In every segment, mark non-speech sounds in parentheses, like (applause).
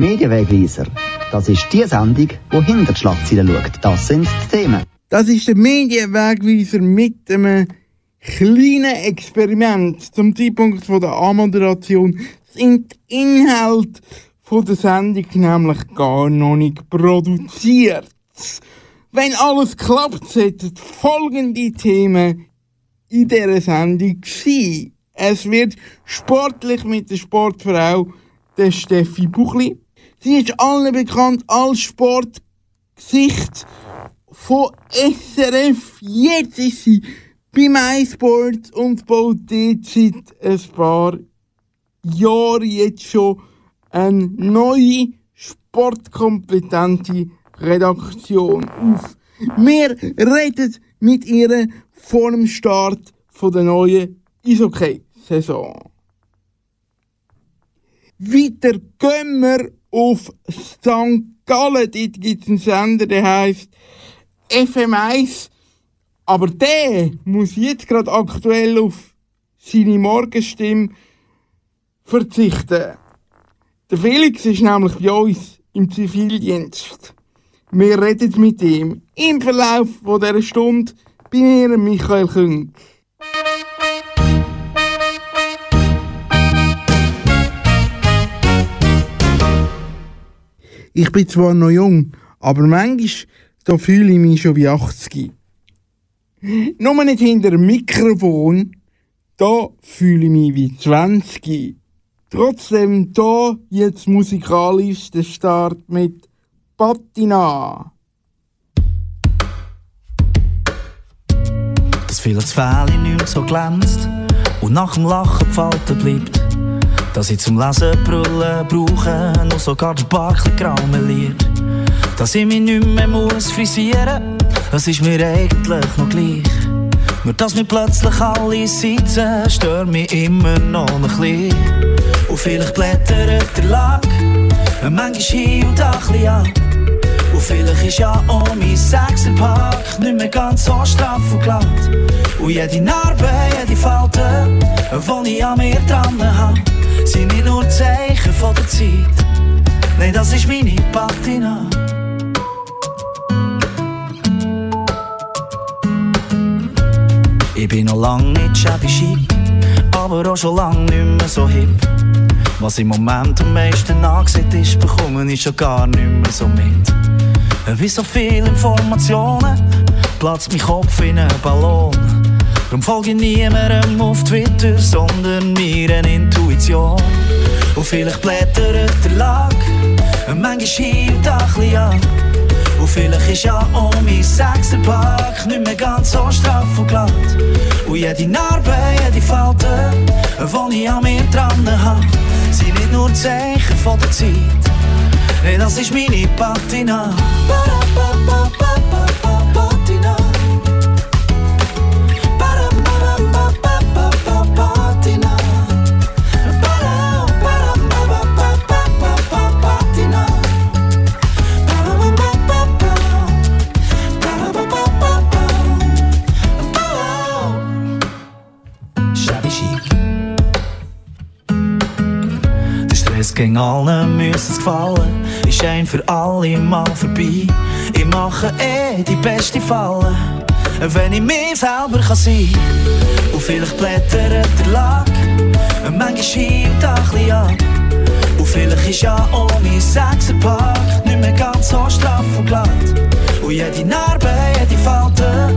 Der Medienwegweiser. Das ist die Sendung, die hinter die Schlagzeilen schaut. Das sind die Themen. Das ist der Medienwegweiser mit einem kleinen Experiment. Zum Zeitpunkt der Anmoderation sind die Inhalte der Sendung nämlich gar noch nicht produziert. Wenn alles klappt, sollten folgende Themen in dieser Sendung sein. Es wird sportlich mit der Sportfrau, der Steffi Buchli. Sie ist allen bekannt als Sportgesicht von SRF. Jetzt ist sie bei MySports und baut dort seit ein paar Jahren jetzt schon eine neue sportkompetente Redaktion auf. Wir reden mit ihr vor dem Start von der neuen Eishockey-Saison. Weiter gehen wir auf St. Gallen. Dort gibt es einen Sender, der heisst FM1. Aber der muss jetzt gerade aktuell auf seine Morgenstimme verzichten. Der Felix ist nämlich bei uns im Zivildienst. Wir reden mit ihm im Verlauf dieser Stunde bei mir, Michael Künk. Ich bin zwar noch jung, aber manchmal da fühle ich mich schon wie 80. Nur nicht hinter dem Mikrofon, da fühle ich mich wie 20. Trotzdem da jetzt musikalisch der Start mit Patina. Dass vieles Fähle nicht mehr so glänzt und nach dem Lachen gefalten bleibt. Dass ich zum Lesen brüllen brauche, nur sogar der Barkli graumeliert. Dass ich mich nicht mehr muss frisieren, das ist mir eigentlich noch gleich. Nur dass mir plötzlich alle sitzen, stört mich immer noch ein bisschen. Und vielleicht blättert der Lack, manchmal hier und da ein ab. Und vielleicht ist ja auch mein Sechserpack nicht mehr ganz so straff und glatt. Und jede Narbe, jede Falte, die ich an mir dran habe, sind nicht nur Zeichen von der Zeit. Nein, das ist meine Patina. Ich bin noch lang nicht shabby chic, aber auch schon lang nicht mehr so hip. Was im Moment am meisten angesehen ist, bekomme ich schon gar nicht mehr so mit. Wie so viele Informationen platzt mein Kopf in einen Ballon. Darum folge niemandem auf Twitter, sondern mir eine Intuition. Und vielleicht blättert der Lack, manchmal hier und da ein an. Und vielleicht ist ja auch mein Sechserpack nicht mehr ganz so straff und glatt. Und jede Narbe, jede Falte, die ich an mir dran habe, sind nicht nur Zeichen von der Zeit. Nee, das ist meine. Patina. Stress ging allen müssen es gefallen. Ist ein für alle Mal vorbei. Ich mache eh die beste Falle, wenn ich mir selber kann sein kann. Und vielleicht blättert der Lack, manchmal hier und da ein ab. Und vielleicht ist ja auch mein Sechserpack nicht mehr ganz so straff und glatt. Und jede Narbe, jede Falte,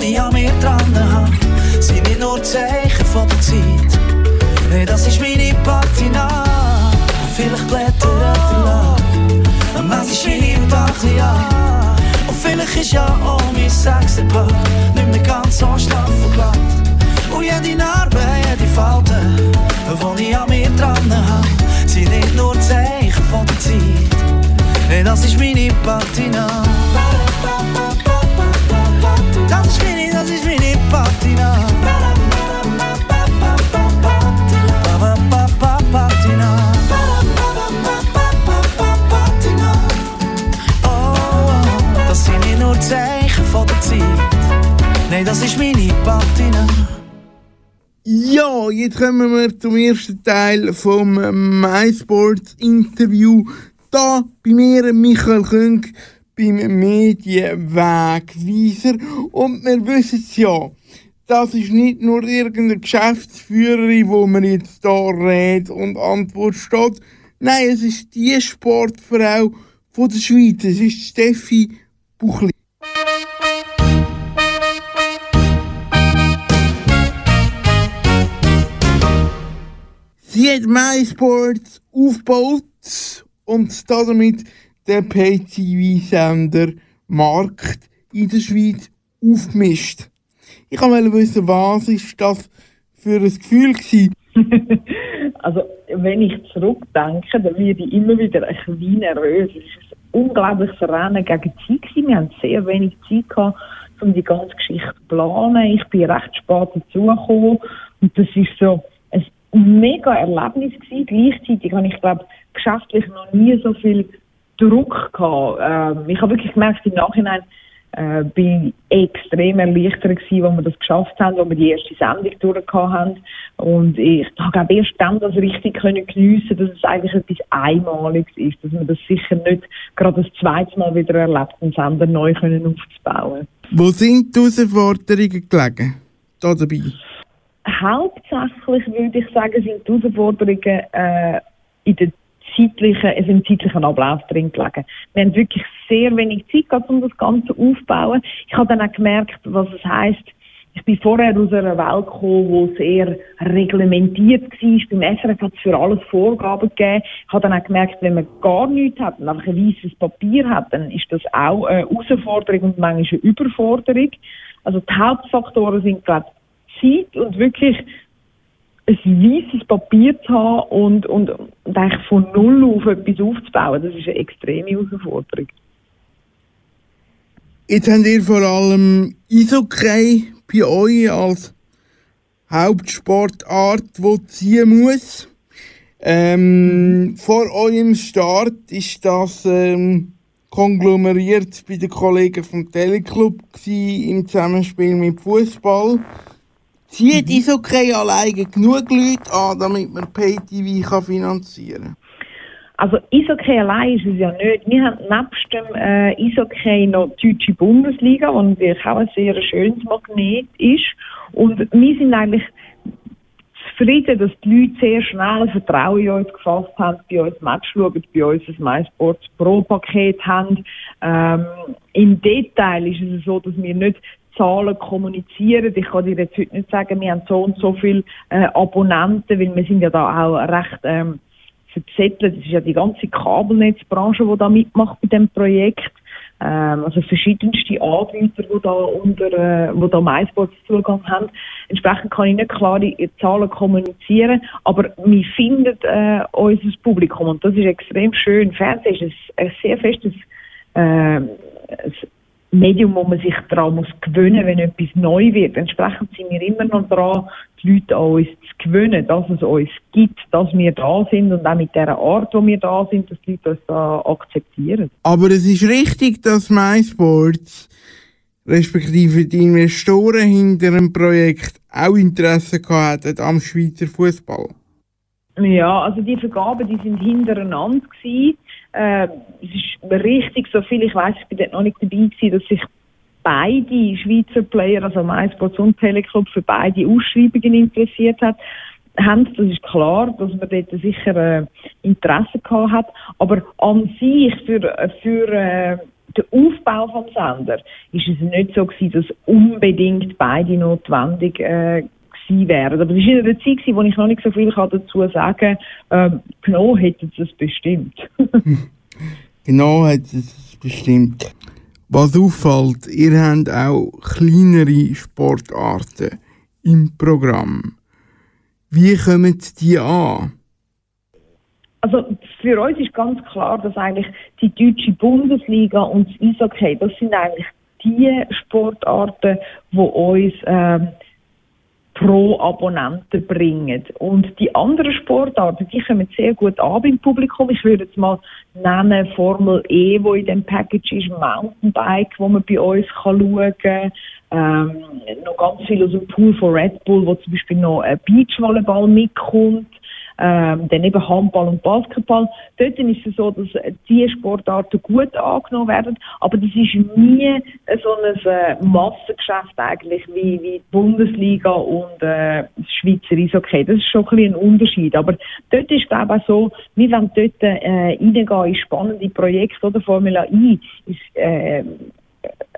die ich an mir dran habe, sind nicht nur Zeichen von der Zeit. Nee, das ist meine Patina. Vielleicht Lack, manchmal hier und ein bisschen ab. Und vielleicht ist ja auch mein Sechserpack nicht mehr ganz so straff und glatt. Und jede Narbe, jede Falte, die ich an mir dran habe, sind nicht nur Zeichen von der Zeit. Nee, das ist meine Patina. Das ist meine, das ist meine. Patina. Nur Zeichen von der Zeit. Nee, das ist meine Patina. Ja, jetzt kommen wir zum ersten Teil vom MySports Interview. Da bei mir Michael Künk beim Medienwegweiser. Und wir wissen es ja, das ist nicht nur irgendeine Geschäftsführerin, wo man jetzt da Rede und Antwort steht. Nein, es ist die Sportfrau von der Schweiz. Es ist Steffi Buchli. Sie hat MySports aufgebaut und damit den Pay-TV-Sender Markt in der Schweiz aufgemischt. Ich wollte wissen, was ist das für ein Gefühl gewesen? (laughs) also, wenn ich zurückdenke, dann werde ich immer wieder ein bisschen nervös. Es ist ein unglaubliches Rennen gegen die Zeit. Wir haben sehr wenig Zeit gehabt, um die ganze Geschichte zu planen. Ich bin recht spät dazugekommen und das ist so mega Erlebnis gewesen. Gleichzeitig habe ich, glaube geschäftlich noch nie so viel Druck gehabt. Ähm, ich habe wirklich gemerkt im Nachhinein, äh, bin extrem erleichtert gewesen, als wir das geschafft haben, als wir die erste Sendung durchgehauen haben. Und ich habe erst dann das richtig können geniessen, dass es eigentlich etwas Einmaliges ist, dass wir das sicher nicht gerade das zweite Mal wieder erlebt, einen Sender neu können aufzubauen. Wo sind die Herausforderungen gelegen? Da dabei? Hauptsächlich würde ich sagen, sind die Herausforderungen äh, in der zeitlichen, es im zeitlichen Ablauf drin gelegen. Wir haben wirklich sehr wenig Zeit gehabt, um das Ganze aufzubauen. Ich habe dann auch gemerkt, was es heisst, ich bin vorher aus einer Welt gekommen, wo sehr reglementiert war. Beim SRF hat es für alles Vorgaben gegeben. Ich habe dann auch gemerkt, wenn man gar nichts hat und einfach ein weißes Papier hat, dann ist das auch eine Herausforderung und manchmal eine Überforderung. Also die Hauptfaktoren sind, glaube Zeit und wirklich ein weißes Papier zu haben und, und, und eigentlich von Null auf etwas aufzubauen, das ist eine extreme Herausforderung. Jetzt habt ihr vor allem Eishockey bei euch als Hauptsportart, die ziehen muss. Ähm, vor eurem Start ist das ähm, konglomeriert bei den Kollegen vom Teleclub im Zusammenspiel mit Fußball. Zieht mhm. Eishockey alleine genug Leute an, damit man PayTV kann finanzieren kann? Also Eishockey allein ist es ja nicht. Wir haben nebst dem äh, Eishockey noch die Deutsche Bundesliga, die natürlich auch ein sehr schönes Magnet ist. Und wir sind eigentlich zufrieden, dass die Leute sehr schnell Vertrauen in uns gefasst haben, bei uns Match schauen, bei uns ein MySports Pro-Paket haben. Ähm, Im Detail ist es so, dass wir nicht Zahlen kommunizieren. Ich kann dir jetzt heute nicht sagen, wir haben so und so viele äh, Abonnenten, weil wir sind ja da auch recht ähm, verzettelt. Das ist ja die ganze Kabelnetzbranche, die da mitmacht bei dem Projekt. Ähm, also verschiedenste Anbieter, die da unter, äh, wo da MySports Zugang haben. Entsprechend kann ich nicht klare Zahlen kommunizieren, aber wir finden äh, unser Publikum und das ist extrem schön. Fernsehen ist ein, ein sehr festes äh, Medium, wo man sich daran muss gewöhnen, wenn etwas neu wird. Entsprechend sind wir immer noch dran, die Leute an uns zu gewöhnen, dass es uns gibt, dass wir da sind und auch mit der Art, wo wir da sind, dass die Leute uns da akzeptieren. Aber es ist richtig, dass MySports respektive die Investoren hinter dem Projekt auch Interesse gehabt am Schweizer Fußball. Ja, also die Vergaben, die sind hintereinander gewesen. Äh, es ist richtig so viel, ich weiß, ich bin dort noch nicht dabei gewesen, dass sich beide Schweizer Player, also MySports und Teleclub, für beide Ausschreibungen interessiert hat. Haben, das ist klar, dass man dort sicher äh, Interesse gehabt hat, aber an sich für, für äh, den Aufbau vom Sender ist es nicht so gewesen, dass unbedingt beide notwendig äh, gewesen wären. Aber es war in einer Zeit, gewesen, wo ich noch nicht so viel dazu sagen kann. Ähm, genau hätten sie es bestimmt. genau hätten sie es bestimmt. Was auffällt, ihr habt auch kleinere Sportarten im Programm. Wie kommen die an? Also für uns ist ganz klar, dass eigentlich die deutsche Bundesliga und das Eishockey, das sind eigentlich die Sportarten, die uns ähm, pro Abonnenten bringen. Und die anderen Sportarten, die kommen sehr gut an beim Publikum. Ich würde jetzt mal nennen Formel E, wo in dem Package ist, Mountainbike, wo man bei uns kann schauen kann. Ähm, noch ganz viel aus dem Pool von Red Bull, wo zum Beispiel noch ein Beachvolleyball mitkommt ähm, dann eben Handball und Basketball. Dort ist es so, dass diese Sportarten gut angenommen werden, aber das ist nie so ein äh, Massengeschäft eigentlich wie, wie die Bundesliga und äh, das Schweizer Eishockey. Das ist schon ein, ein Unterschied. Aber dort ist glaube ich so, wir wollen dort äh, reingehen in spannende Projekte oder Formula I ist äh,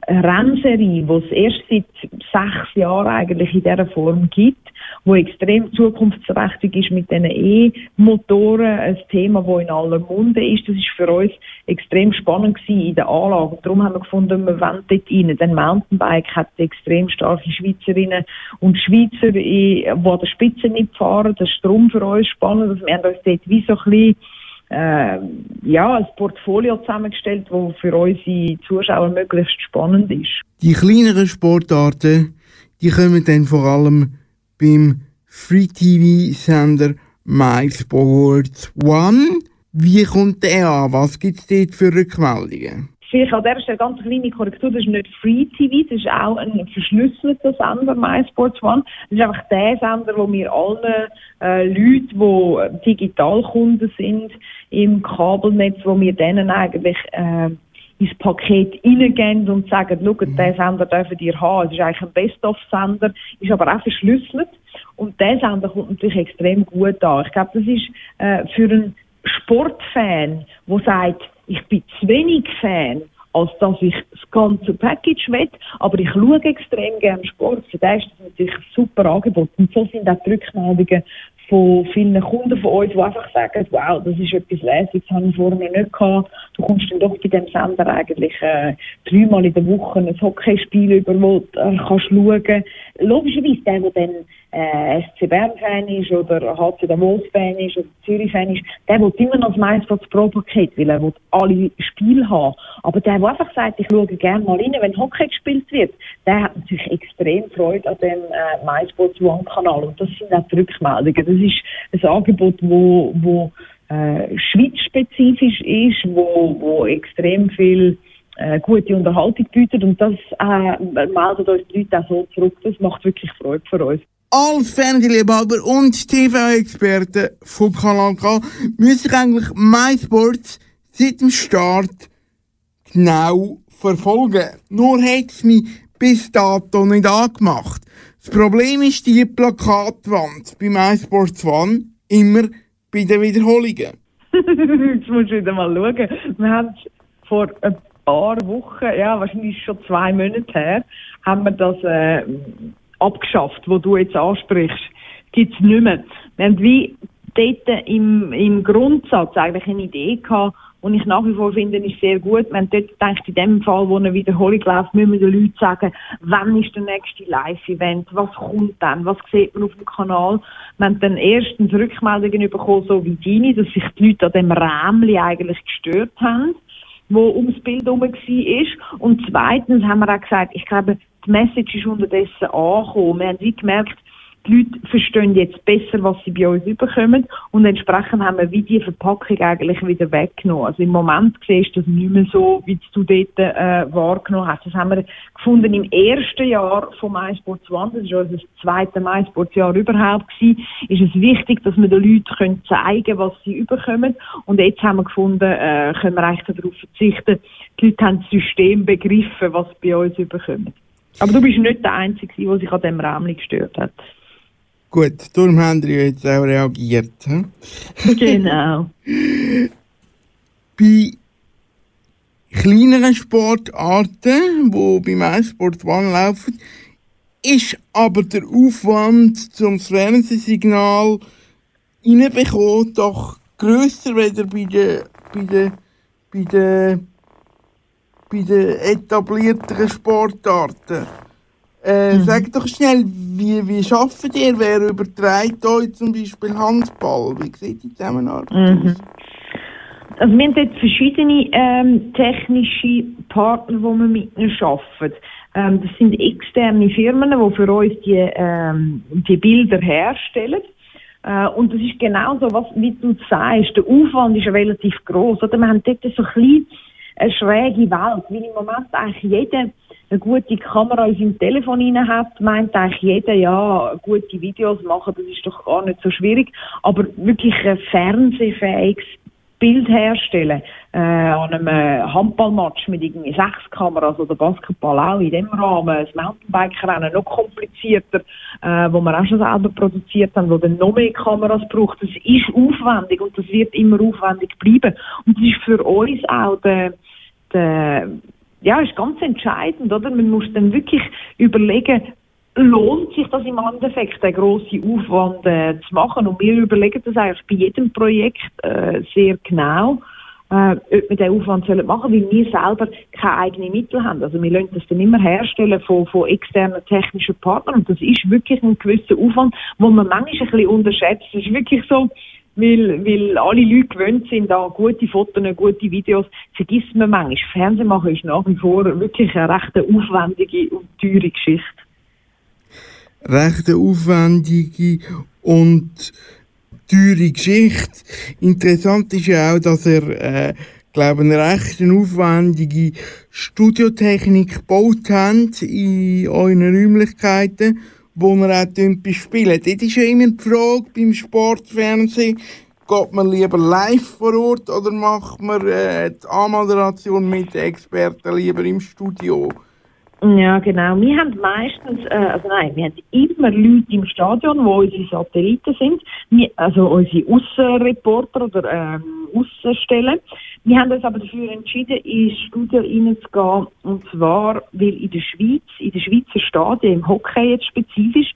Rennserie, die es erst seit sechs Jahren eigentlich in dieser Form gibt, wo extrem zukunftsträchtig ist mit diesen E-Motoren, ein Thema, das in aller Munde ist. Das ist für uns extrem spannend gewesen in der Anlage. Darum haben wir gefunden, wir wollen dort rein. Denn Mountainbike hat extrem starke Schweizerinnen und Schweizer, die an der Spitze mitfahren. Das ist darum für uns spannend. Also wir haben uns dort wie so ein bisschen äh, ja, ein Portfolio zusammengestellt, das für unsere Zuschauer möglichst spannend ist. Die kleineren Sportarten, die kommen dann vor allem beim Free-TV-Sender MySports One. Wie kommt der an? Was gibt es dort für Rückmeldungen? Vielleicht an dieser Stelle ganz kleine Korrektur, das ist nicht Free TV, das ist auch ein verschlüsselter Sender, MySports One. Das ist einfach der Sender, wo wir allen äh, Leuten, die Digitalkunden sind im Kabelnetz, wo wir denen eigentlich äh, ins Paket reingehen und sagen, schau, mhm. den Sender dürfen ihr haben. Es ist eigentlich ein Best-of-Sender, ist aber auch verschlüsselt. Und der Sender kommt natürlich extrem gut an. Ich glaube, das ist äh, für einen Sportfan, der sagt, ich bin zu wenig Fan, als dass ich das ganze Package will, aber ich schaue extrem gerne Sport. Für den ist das natürlich ein super Angebot. Und so sind auch die Rückmeldungen von vielen Kunden von uns, die einfach sagen, wow, das ist etwas Lässiges, das habe ich vorher nicht gehabt. Du kommst dann doch bei dem Sender eigentlich äh, dreimal in der Woche ein Hockeyspiel über, wo du äh, kannst schauen. Logischerweise, der, der dann äh, SC Bern-Fan ist oder HC Davos-Fan ist oder Zürich-Fan ist, der will immer noch das MySports Pro-Paket, weil er will alle Spiele haben. Aber der, der einfach sagt, ich schaue gerne mal rein, wenn Hockey gespielt wird, der hat natürlich extrem Freude an dem äh, MySports One-Kanal. Und das sind auch die Rückmeldungen. Das ist ein Angebot, wo, wo äh, schweizspezifisch ist, wo, wo extrem viel äh, gute Unterhaltung bietet und das äh, meldet uns die Leute auch so zurück. Das macht wirklich Freude für uns. Als Fernsehliebhaber und TV-Experte vom Kanal K müsste ich eigentlich MySports seit dem Start genau verfolgen. Nur hat es mich bis dato nicht angemacht. Das Problem ist die Plakatwand bei MySports One immer bei den Wiederholungen. (laughs) Jetzt musst du wieder mal schauen. Wir haben vor ein paar Wochen, ja, wahrscheinlich schon zwei Monate her, haben wir das äh, abgeschafft, wo du jetzt ansprichst. Gibt es nicht mehr. Wir haben wie dort im, im Grundsatz eigentlich eine Idee gehabt, und ich nach wie vor finde, ist sehr gut. Haben dort gedacht, in dem Fall, wo eine Wiederholung läuft, müssen wir den Leuten sagen, wann ist der nächste Live-Event, was kommt dann, was sieht man auf dem Kanal. Wir haben dann erstens Rückmeldungen bekommen, so wie deine, dass sich die Leute an dem Rämli eigentlich gestört haben wo ums Bild herum war. Und zweitens haben wir auch gesagt, ich glaube, die Message ist unterdessen angekommen. Wir haben wie gemerkt, die Leute verstehen jetzt besser, was sie bei uns überkommen und entsprechend haben wir wie die Verpackung eigentlich wieder weggenommen. Also im Moment siehst du das nicht mehr so, wie du dort äh, wahrgenommen hast. Das haben wir gefunden im ersten Jahr von MySports One, das war unser zweites MySports-Jahr überhaupt gewesen, ist es wichtig, dass wir den Leuten können zeigen was sie überkommen und jetzt haben wir gefunden, äh, können wir eigentlich darauf verzichten, die Leute haben das System begriffen, was sie bei uns überkommen. Aber du bist nicht der Einzige, der sich an dem Rahmen gestört hat. Gut, darum haben wir jetzt auch reagiert. He? Genau. (laughs) bei kleineren Sportarten, die beim One laufen, ist aber der Aufwand zum Fernsehsignal reinbekommen doch grösser weder bei den, bei den, bei den, bei den etablierten Sportarten. Äh, mhm. Sag doch schnell, wie, wie schafft ihr? Wer überträgt euch zum Beispiel Handball? Wie sieht die Zusammenarbeit mhm. aus? Also wir haben dort verschiedene ähm, technische Partner, die wir mit ihnen arbeiten. Ähm, das sind externe Firmen, die für uns die, ähm, die Bilder herstellen. Äh, und das ist genau so, was, wie du sagst, der Aufwand ist relativ groß. Oder wir haben dort so ein bisschen eine schräge Welt, weil im Moment eigentlich jeder eine gute Kamera in seinem Telefon rein hat, meint eigentlich jeder, ja, gute Videos machen, das ist doch gar nicht so schwierig. Aber wirklich ein fernsehfähiges Bild herstellen, äh, an einem Handballmatch mit irgendwie sechs Kameras oder Basketball auch in dem Rahmen, das Mountainbike-Rennen noch komplizierter, äh, wo wir auch schon selber produziert haben, wo dann noch mehr Kameras braucht, das ist aufwendig und das wird immer aufwendig bleiben. Und das ist für uns auch der, der ja, ist ganz entscheidend, oder? Man muss dann wirklich überlegen, lohnt sich das im Endeffekt, den grossen Aufwand äh, zu machen? Und wir überlegen das eigentlich bei jedem Projekt äh, sehr genau, äh, ob wir den Aufwand sollen machen weil wir selber keine eigenen Mittel haben. Also wir lassen das dann immer herstellen von, von externen technischen Partnern und das ist wirklich ein gewisser Aufwand, wo man manchmal ein bisschen unterschätzt. Es ist wirklich so, weil, weil alle Leute gewöhnt sind an gute Fotos, gute Videos, vergisst man manchmal. Fernsehen machen ist nach wie vor wirklich eine recht aufwendige und teure Geschichte. Recht aufwendige und teure Geschichte. Interessant ist ja auch, dass er, äh, glaube eine recht aufwendige Studiotechnik gebaut hat in euren Räumlichkeiten wo wir auch bespielen. Dort ist ja immer die Frage beim Sportfernsehen, geht man lieber live vor Ort oder macht man äh, die Anmoderation mit Experten lieber im Studio? Ja, genau. Wir haben meistens, äh, also nein, wir haben immer Leute im Stadion, wo unsere Satelliten sind, wir, also unsere Aussenreporter oder ähm, Aussenstellen. Wir haben uns aber dafür entschieden, ins Studio reinzugehen, und zwar, weil in der Schweiz, in den Schweizer Stadien, im Hockey jetzt spezifisch,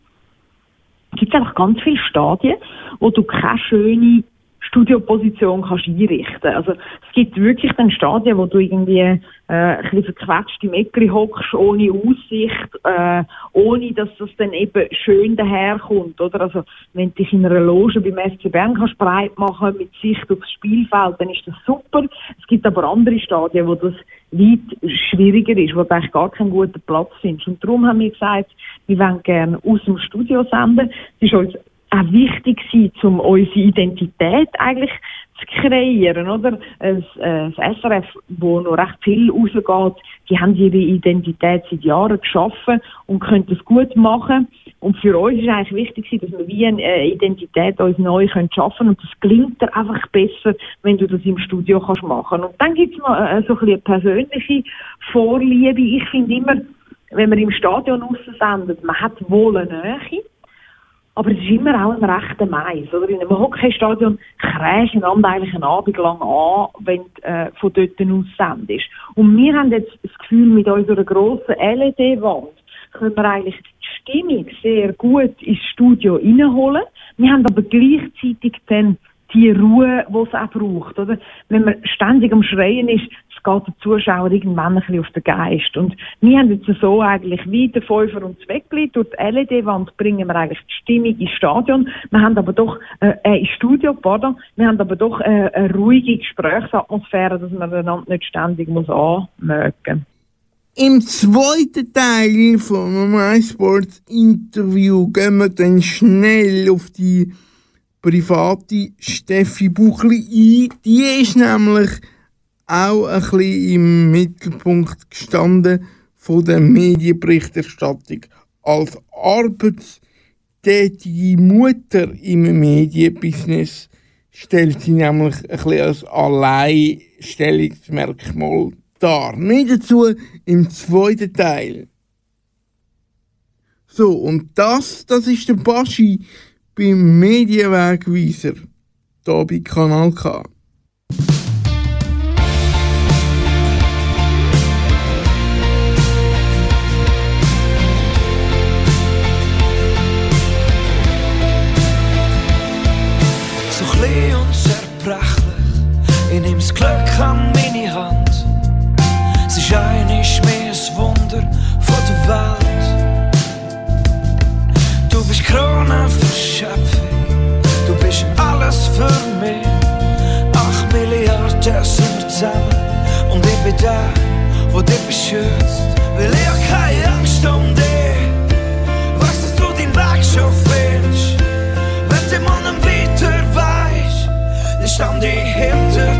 gibt es einfach ganz viele Stadien, wo du keine schöne Studioposition kannst einrichten. Also es gibt wirklich dann Stadien, wo du irgendwie äh, ein bisschen verquetscht im Eckli hockst, ohne Aussicht, äh, ohne dass das dann eben schön daherkommt, oder? Also wenn du dich in einer Loge beim FC Bern kannst breit machen mit Sicht aufs Spielfeld, dann ist das super. Es gibt aber andere Stadien, wo das weit schwieriger ist, wo du eigentlich gar keinen guten Platz findest. Und darum haben wir gesagt, wir wollen gerne aus dem Studio senden. Es ist uns auch wichtig sein, um unsere Identität eigentlich zu kreieren, oder? Das, äh, das SRF, wo noch recht viel rausgeht, die haben ihre Identität seit Jahren geschaffen und können das gut machen. Und für uns ist eigentlich wichtig, dass wir wie eine äh, Identität uns neu können schaffen und das gelingt dir einfach besser, wenn du das im Studio kannst machen. Und dann gibt's noch äh, so ein bisschen persönliche Vorliebe. Ich finde immer, wenn man im Stadion raussendet, man hat wohl eine Nähe, aber es ist immer auch ein rechter Mais. Oder? In einem Hockeystadion kreischen einander eigentlich einen Abend lang an, wenn du äh, von dort aus sendest. Und wir haben jetzt das Gefühl, mit unserer grossen LED-Wand können wir eigentlich die Stimmung sehr gut ins Studio reinholen. Wir haben aber gleichzeitig dann die Ruhe, die es auch braucht. Oder? Wenn man ständig am Schreien ist, es geht der Zuschauer irgendwann ein bisschen auf den Geist. Und wir haben jetzt so eigentlich wie der Fünfer und Zweckli. Durch die LED-Wand bringen wir eigentlich die Stimmung ins Stadion. Wir haben aber doch, äh, äh ins Studio, pardon, wir haben aber doch äh, eine ruhige Gesprächsatmosphäre, dass man einander nicht ständig muss anmögen im zweiten Teil vom MySports Interview gehen wir dann schnell auf die private Steffi Buchli ein. Die ist nämlich auch ein bisschen im Mittelpunkt gestanden von der Medienberichterstattung. Als arbeitstätige Mutter im Medienbusiness stellt sie nämlich ein bisschen als Alleinstellungsmerkmal dar. Mehr dazu im zweiten Teil. So, und das, das ist der Baschi beim Medienwegweiser, hier bei Kanal K. für mich. Acht Milliarden sind zusammen und ich bin der, wo dich beschützt. Weil ich hab keine Angst um dich. Weißt, dass du deinen Weg schon findest. Wenn der Mann weiter weiß, dann stand ich hinter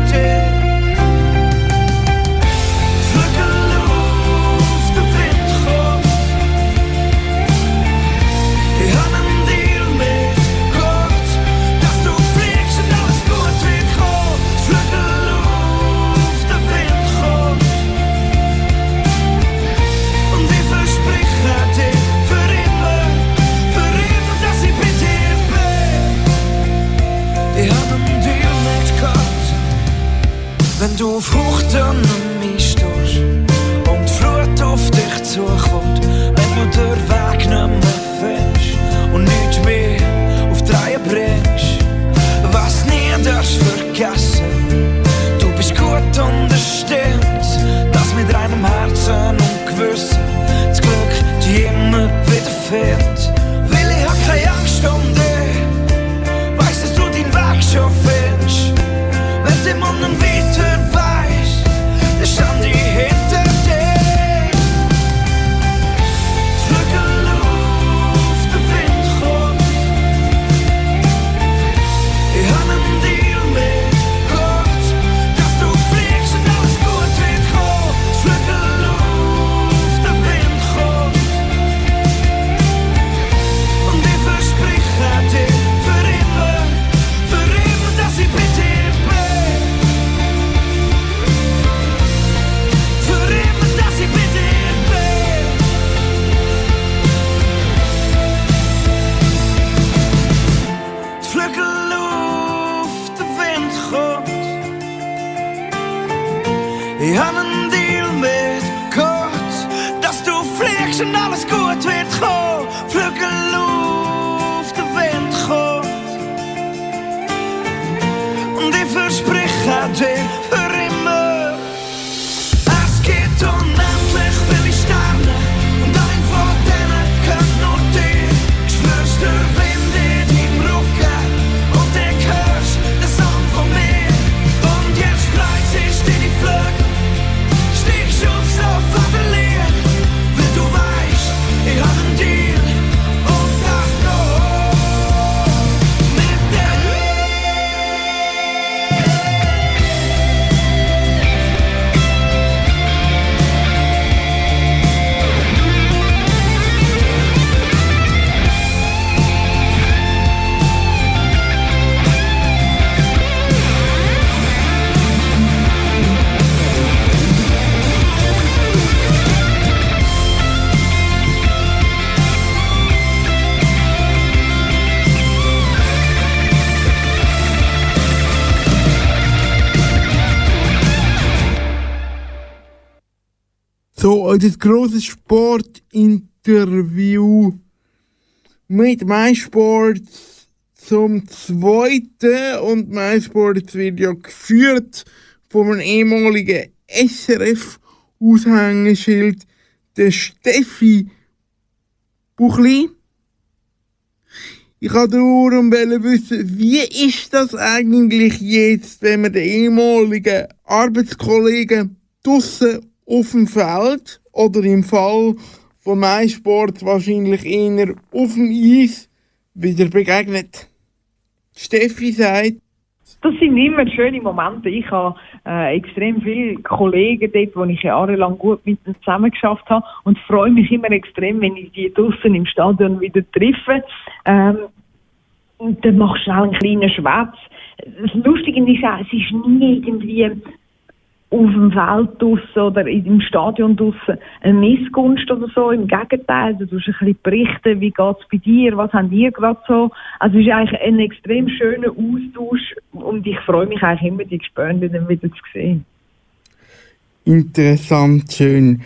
So, unser grosses Sportinterview mit MySport zum zweiten und MySport wird ja geführt von einem ehemaligen SRF-Aushängeschild, der Steffi Buchli. Ich wollte darum wissen, wie ist das eigentlich jetzt, wenn man den ehemaligen Arbeitskollegen draussen auf dem Feld oder im Fall von MySport wahrscheinlich eher auf dem Eis wieder begegnet. Steffi sagt, Das sind immer schöne Momente. Ich habe äh, extrem viele Kollegen dort, wo ich jahrelang gut mit ihnen zusammengeschafft habe und freue mich immer extrem, wenn ich die draußen im Stadion wieder treffe. Ähm, und dann machst du schnell einen kleinen Schwätz. Das Lustige ist auch, es ist nie irgendwie auf dem Feld draussen oder im Stadion draussen eine Missgunst oder so. Im Gegenteil, du tust ein bisschen berichten, wie geht's bei dir, was habt ihr gerade so. Also es ist eigentlich ein extrem schöner Austausch und ich freue mich eigentlich immer, die Gespönte wieder zu sehen. interessant, schön.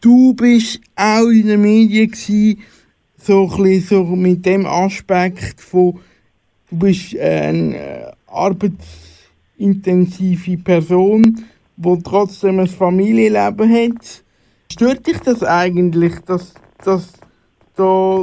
Du bist auch in den Medien so ein bisschen so mit dem Aspekt von, du bist eine arbeitsintensive Person, die trotzdem ein Familienleben hat. Stört dich das eigentlich, dass, dass, da,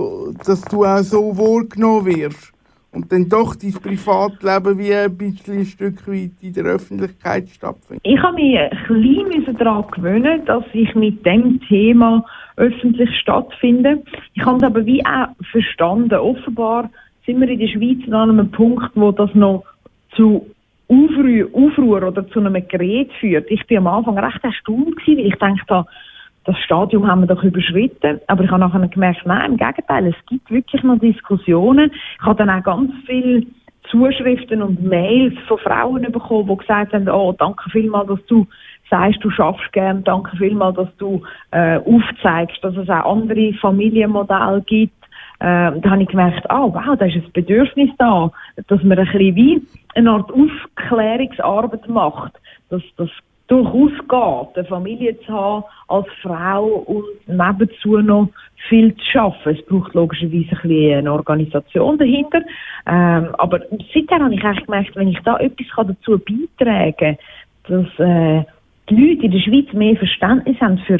dass du auch so wahrgenommen wirst? und dann doch dein Privatleben wie ein bisschen ein Stück weit in der Öffentlichkeit stattfindet? Ich habe mich ein bisschen daran gewöhnen, dass ich mit dem Thema öffentlich stattfinde. Ich habe es aber wie auch verstanden. Offenbar sind wir in der Schweiz an einem Punkt, wo das noch zu Aufruhr, oder zu einem Gerät führt. Ich bin am Anfang recht erstaunt gewesen, weil ich dachte, das Stadium haben wir doch überschritten. Aber ich habe nachher gemerkt, nein, im Gegenteil, es gibt wirklich noch Diskussionen. Ich habe dann auch ganz viele Zuschriften und Mails von Frauen bekommen, die gesagt haben, oh, danke vielmals, dass du sagst, du schaffst gern, danke vielmals, dass du äh, aufzeigst, dass es auch andere Familienmodelle gibt. Äh, da habe ich gemerkt, oh, wow, da ist ein Bedürfnis da, dass man ein bisschen wie eine Art Aufklärungsarbeit macht, dass das durchaus geht, eine Familie zu haben als Frau und nebenzu noch viel zu schaffen. Es braucht logischerweise ein bisschen eine Organisation dahinter. Ähm, aber seither habe ich eigentlich gemerkt, wenn ich da etwas dazu beitragen kann, dass äh, die Leute in der Schweiz mehr Verständnis haben für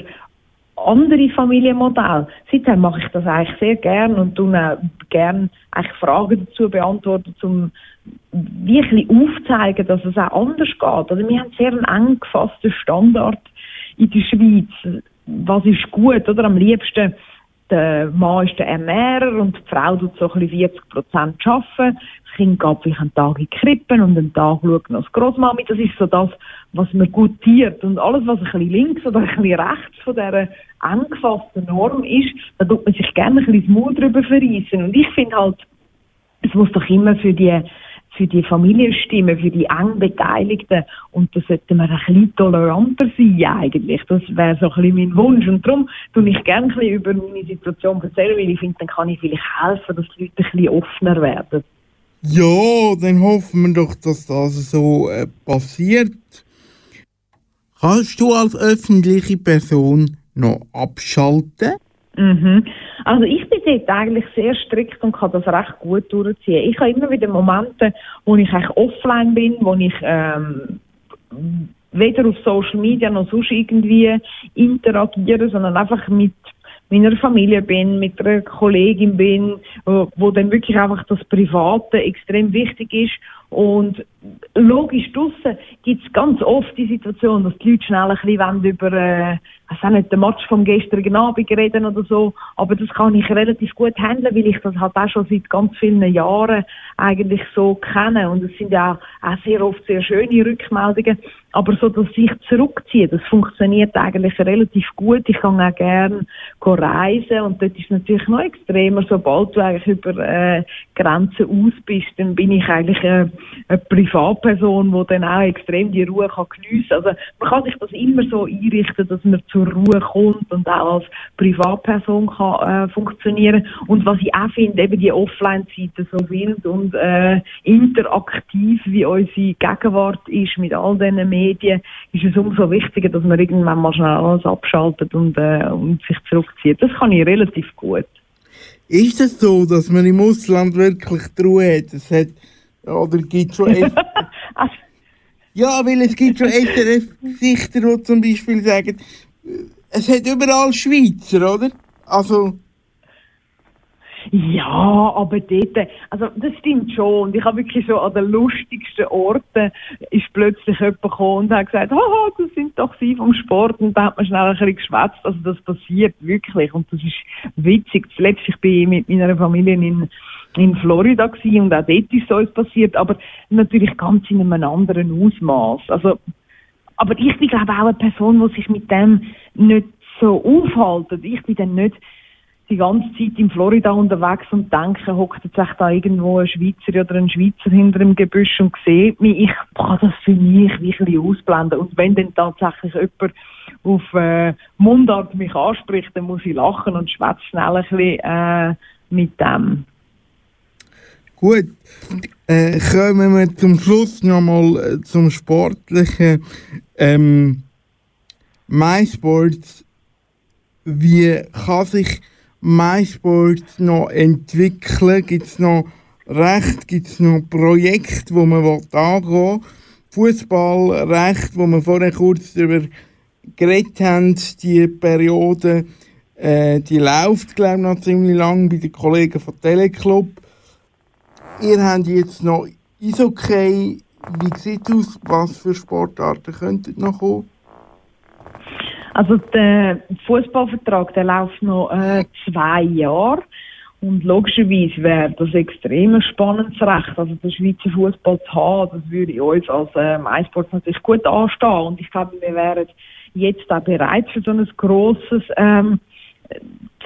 andere Familienmodelle. Seither mache ich das eigentlich sehr gern und tue auch gern eigentlich Fragen dazu beantworten, um wirklich aufzuzeigen, dass es auch anders geht. Also wir haben sehr einen eng gefassten Standard in der Schweiz. Was ist gut, oder? Am liebsten der Mann ist der Ernährer und die Frau tut so ein bisschen 40 Prozent arbeiten. Das Kind geht vielleicht einen Tag in die Krippen und einen Tag schaut noch das Grossmami. Das ist so das, was man gutiert. Und alles, was ein bisschen links oder ein bisschen rechts von dieser eng gefassten Norm ist, da tut man sich gerne ein bisschen das Maul drüber verreissen. Und ich finde halt, es muss doch immer für die für die Familienstimmen, für die eng Beteiligten. Und da sollten wir ein bisschen toleranter sein eigentlich. Das wäre so ein bisschen mein Wunsch. Und darum tue ich gerne ein bisschen über meine Situation erzählen, weil ich finde, dann kann ich vielleicht helfen, dass die Leute ein bisschen offener werden. Ja, dann hoffen wir doch, dass das so äh, passiert. Kannst du als öffentliche Person noch abschalten? Mhm. Also ich bin dort eigentlich sehr strikt und kann das recht gut durchziehen. Ich habe immer wieder Momente, wo ich eigentlich offline bin, wo ich ähm, weder auf Social Media noch sonst irgendwie interagiere, sondern einfach mit meiner Familie bin, mit einer Kollegin bin, wo, wo dann wirklich einfach das Private extrem wichtig ist und logisch draussen gibt es ganz oft die Situation, dass die Leute schnell ein bisschen über, äh, ich auch nicht, den Match vom gestrigen Abend reden oder so, aber das kann ich relativ gut handeln, weil ich das halt auch schon seit ganz vielen Jahren eigentlich so kenne und es sind ja auch, sehr oft sehr schöne Rückmeldungen, aber so, dass ich zurückziehe, das funktioniert eigentlich relativ gut. Ich kann auch gerne reisen und dort ist natürlich noch extremer, sobald du eigentlich über äh, Grenzen aus bist, dann bin ich eigentlich äh, eine Privatperson, die dann auch extrem die Ruhe kann geniessen kann. Also man kann sich das immer so einrichten, dass man zur Ruhe kommt und auch als Privatperson kann äh, funktionieren. Und was ich auch finde, eben die Offline-Zeiten so wild und äh, interaktiv, wie unsere Gegenwart ist mit all diesen Medien, ist es umso wichtiger, dass man irgendwann mal schnell alles abschaltet und, äh, und sich zurückzieht. Das kann ich relativ gut. Ist es so, dass man im Ausland wirklich die Ruhe hat? Es hat oder gibt schon (laughs) Ja, weil es gibt schon (laughs) SRF-Gesichter, die zum Beispiel sagen, es hat überall Schweizer, oder? Also... Ja, aber dort, also das stimmt schon. Und ich habe wirklich so an den lustigsten Orten ist plötzlich jemand gekommen und hat gesagt, haha, das sind doch Sie vom Sport. Und da hat man schnell ein bisschen geschwätzt. Also das passiert wirklich. Und das ist witzig. Zuletzt, ich bin mit meiner Familie in in Florida gewesen und auch dort ist so etwas passiert, aber natürlich ganz in einem anderen Ausmaß. Also, aber ich bin glaube auch eine Person, die sich mit dem nicht so aufhaltet. Ich bin dann nicht die ganze Zeit in Florida unterwegs und denke, hockt echt da irgendwo ein Schweizer oder ein Schweizer hinter dem Gebüsch und sieht mich. Ich kann das für mich ein bisschen ausblenden. Und wenn dann tatsächlich jemand auf äh, Mundart mich anspricht, dann muss ich lachen und schwätze schnell ein bisschen äh, mit dem. Gut, äh, kommen wir zum Schluss nochmal äh, zum Sportlichen. Ähm, MySports, wie kann sich MySports noch entwickeln? Gibt es noch Recht, gibt es noch Projekte, wo man angehen will? Fußballrecht, wo wir vorher kurz darüber geredet haben, die Periode, äh, die läuft, glaube ich, noch ziemlich lang bei den Kollegen von Teleclub ihr habt jetzt noch Eishockey. Wie sieht es aus? Was für Sportarten könnten noch kommen? Also der Fußballvertrag, der läuft noch äh, zwei Jahre. Und logischerweise wäre das extrem spannendes Recht, also den Schweizer Fußball zu haben. Das würde uns als äh, MySports natürlich gut anstehen. Und ich glaube, wir wären jetzt auch bereit für so ein grosses, ähm,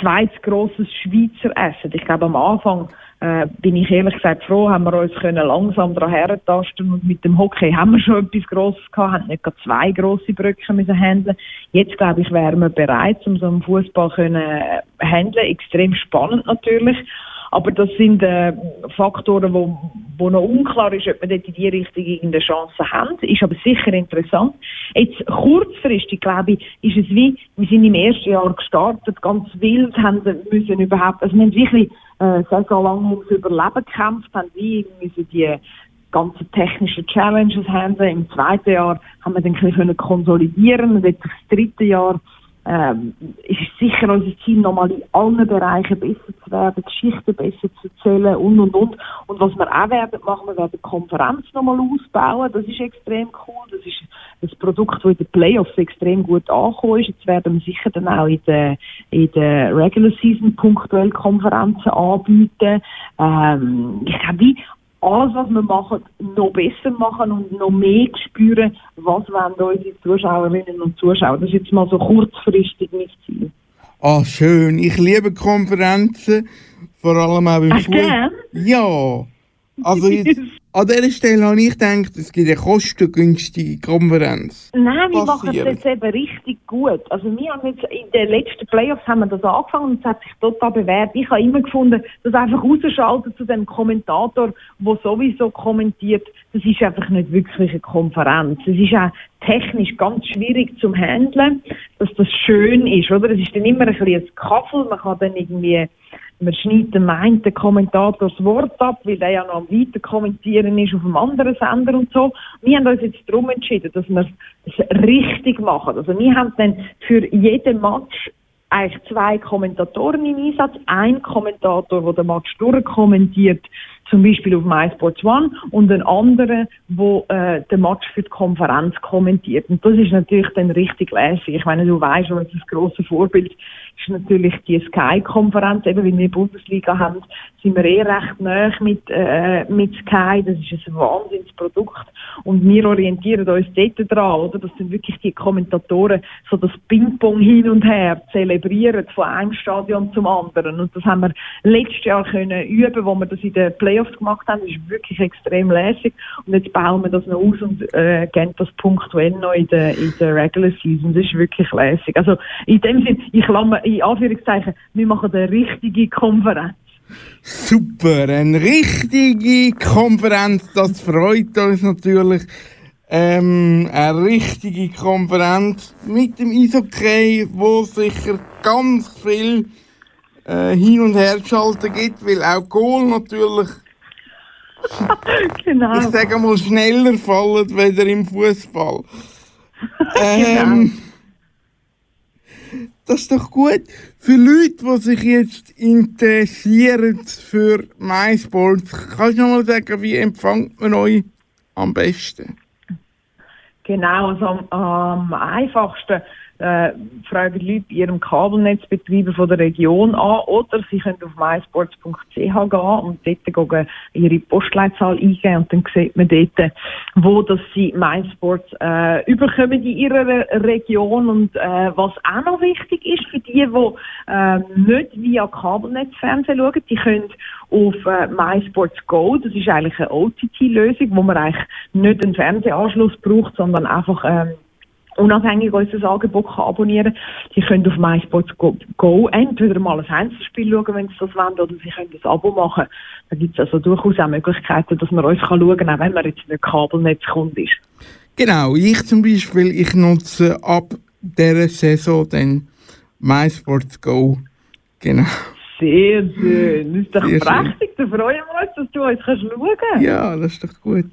zweites grosses Schweizer Essen. Ich glaube, am Anfang äh, bin ich ehrlich gesagt froh, haben wir uns können langsam daran herentasten und mit dem Hockey haben wir schon etwas Grosses gehabt, haben nicht gerade zwei grosse Brücken müssen handeln. Jetzt glaube ich, wären wir bereit, um so einen Fußball können handeln. Extrem spannend natürlich. Aber das sind äh, Faktoren, wo, wo noch unklar ist, ob wir dort in die Richtung irgendeine Chance haben. Ist aber sicher interessant. Jetzt kurzfristig, glaube ich, ist es wie, wir sind im ersten Jahr gestartet, ganz wild, haben müssen überhaupt, also wir haben wirklich äh, Saison lang ums Überleben gekämpft, haben wie müssen die ganzen technischen Challenges handeln. Im zweiten Jahr haben wir dann ein bisschen konsolidieren und jetzt das dritte Jahr ähm, ist es sicher unser Ziel, nochmal in allen Bereichen besser zu werden, Geschichten besser zu erzählen und und und. Und was wir auch werden machen, wir werden die Konferenz nochmal ausbauen. Das ist extrem cool. Das ist ein Produkt, das in den Playoffs extrem gut angekommen ist. Jetzt werden wir sicher dann auch in der, in der Regular Season punktuell Konferenzen anbieten. Ähm, ich glaube, alles, was wir machen, noch besser machen und noch mehr spüren, was wollen unsere Zuschauerinnen und Zuschauer. Das ist jetzt mal so kurzfristig mein Ziel. Ah, schön. Ich liebe Konferenzen, vor allem auch beim Fußball. Ja. Also jetzt, an dieser Stelle habe ich gedacht, es gibt eine kostengünstige Konferenz. Nein, wir machen es jetzt eben richtig gut. Also wir haben jetzt in den letzten Playoffs haben wir das angefangen und es hat sich total bewährt. Ich habe immer gefunden, das einfach rausschalten zu dem Kommentator, der sowieso kommentiert, das ist einfach nicht wirklich eine Konferenz. Es ist auch technisch ganz schwierig zum Handeln, dass das schön ist, oder? Es ist dann immer ein bisschen ein Kaffel, man kann dann irgendwie man schneidet dem einen Kommentator das Wort ab, weil der ja noch am weiter kommentieren ist auf einem anderen Sender und so. Wir haben uns jetzt darum entschieden, dass wir es richtig machen. Also wir haben dann für jeden Match eigentlich zwei Kommentatoren im Einsatz. Ein Kommentator, der den Match durchkommentiert, zum Beispiel auf MySports One, und ein anderer, der äh, den Match für die Konferenz kommentiert. Und das ist natürlich dann richtig lässig. Ich meine, du weißt, was das große Vorbild ist natürlich die Sky-Konferenz, eben weil wir Bundesliga haben, sind wir eh recht nah mit, äh, mit Sky, das ist ein Wahnsinnsprodukt und wir orientieren uns dort dran, oder? Das sind wirklich die Kommentatoren, so das Ping-Pong hin und her zelebrieren von einem Stadion zum anderen. Und das haben wir letztes Jahr können üben, wo wir das in den Playoffs gemacht haben, das ist wirklich extrem lässig. Und jetzt bauen wir das noch aus und äh, gehen das punktuell noch in der, in der Regular Season, das ist wirklich lässig. Also in dem Sinne, ich lasse in Anführungszeichen, wir machen eine richtige Konferenz. Super, eine richtige Konferenz, das freut uns natürlich. Ähm, eine richtige Konferenz mit dem Eishockey, wo sicher ganz viel äh, hin und her schalten gibt, weil auch Goal natürlich (laughs) genau. ich sage mal schneller fallen, weder im Fußball. (laughs) Ähm, genau. Das ist doch gut. Für Leute, die sich jetzt interessieren für MySports, kannst du noch mal sagen, wie empfängt man euch am besten? Genau, also am, am einfachsten äh, fragen die Leute ihrem Kabelnetzbetreiber von der Region an oder sie können auf mysports.ch gehen und dort ihre Postleitzahl eingeben und dann sieht man dort, wo dass sie MySports äh, überkommen in ihrer Region und äh, was auch noch wichtig ist für die, die äh, nicht via Kabelnetzfernsehen schauen, die können auf äh, MySports Go, das ist eigentlich eine OTT-Lösung, wo man eigentlich nicht einen Fernsehanschluss braucht, sondern einfach ähm, unabhängig unser Angebot kann abonnieren Die können auf MySports Go, Go entweder mal ein Einzelspiel schauen, wenn sie das wollen, oder sie können das Abo machen. Da gibt es also durchaus auch Möglichkeiten, dass man uns kann schauen kann, auch wenn man jetzt nicht Kabelnetzkunde ist. Genau, ich zum Beispiel, ich nutze ab dieser Saison dann MySports Go. Genau. Sehr schön. Das ist doch Sehr prächtig. Da freuen wir uns, dass du uns kannst schauen kannst. Ja, das ist doch gut.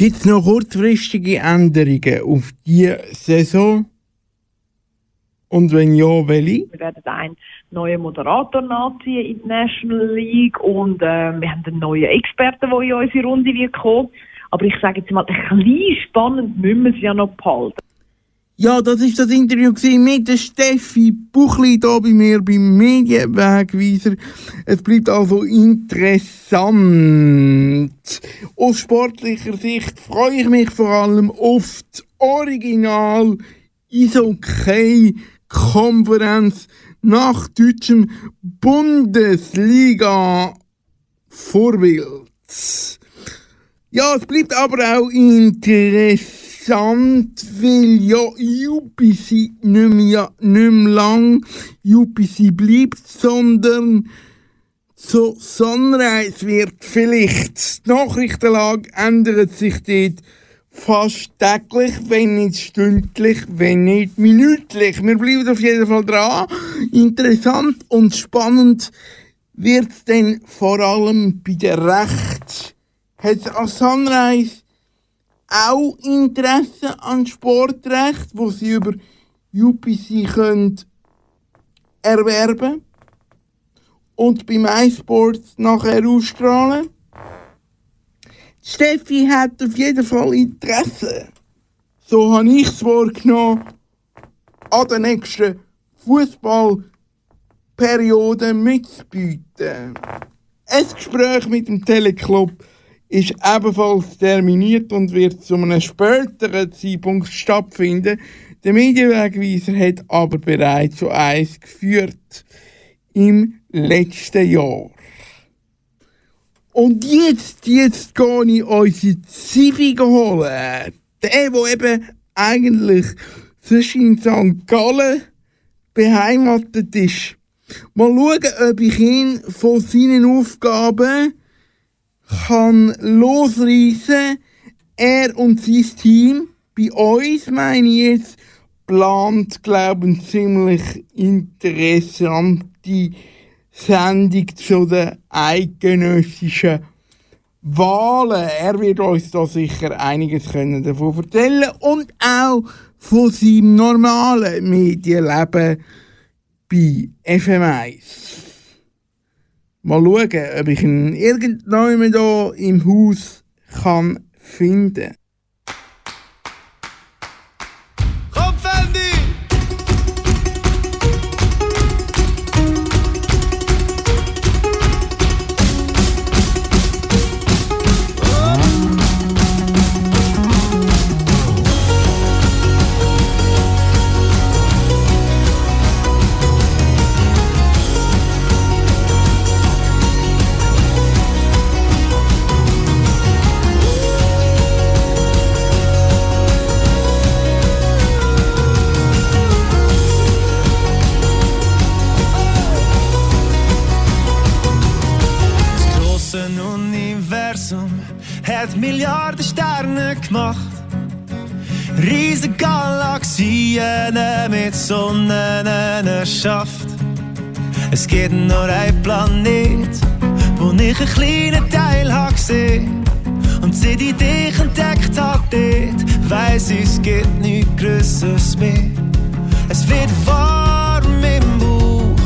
Gibt es noch kurzfristige Änderungen auf diese Saison? Und wenn ja, welche? Wir werden einen neuen Moderator nachziehen in die National League und äh, wir haben einen neuen Experten, der in unsere Runde wird kommen. Aber ich sage jetzt mal, ein bisschen spannend müssen wir es ja noch behalten. Ja, das ist das Interview mit der Steffi Buchli hier bei mir beim Medienwegweiser. Es bleibt also interessant. Aus sportlicher Sicht freue ich mich vor allem auf das Original Isokay Konferenz nach deutschem Bundesliga Vorbild. Ja, es bleibt aber auch interessant interessant, weil ja UPC nicht mehr, nicht mehr lang UPC bleibt, sondern so Sunrise wird vielleicht. Die Nachrichtenlage ändert sich dort fast täglich, wenn nicht stündlich, wenn nicht minütlich. Wir bleiben auf jeden Fall dran. Interessant und spannend wird es dann vor allem bei der Recht. Hat an Sunrise auch Interesse an Sportrecht, wo sie über UPC können erwerben und beim iSports nachher ausstrahlen. Steffi hat auf jeden Fall Interesse. So habe ich es wahrgenommen, an der nächsten Fußballperiode mitzubieten. Ein Gespräch mit dem Teleclub ist ebenfalls terminiert und wird zu einem späteren Zeitpunkt stattfinden. Der Medienwegweiser hat aber bereits schon eins geführt im letzten Jahr. Und jetzt, jetzt gehe ich unsere Zivi holen. Der, der eben eigentlich zwischen in St. Gallen beheimatet ist. Mal schauen, ob ich ihn von seinen Aufgaben kann losreißen. Er und sein Team, bei uns meine ich jetzt, plant, glaube ich, ziemlich interessante Sendung zu den eidgenössischen Wahlen. Er wird uns da sicher einiges können davon erzählen und auch von seinem normalen Medienleben bei FM1. Mal schauen, ob ich ihn irgendwann hier im Haus kann finden Galaxien mit Sonnen erschafft. Es gibt nur ein Planet, wo ich einen kleinen Teil habe. Und seit ich dich entdeckt habe, weiss ich, es gibt nichts Größeres mehr. Es wird warm im Bauch,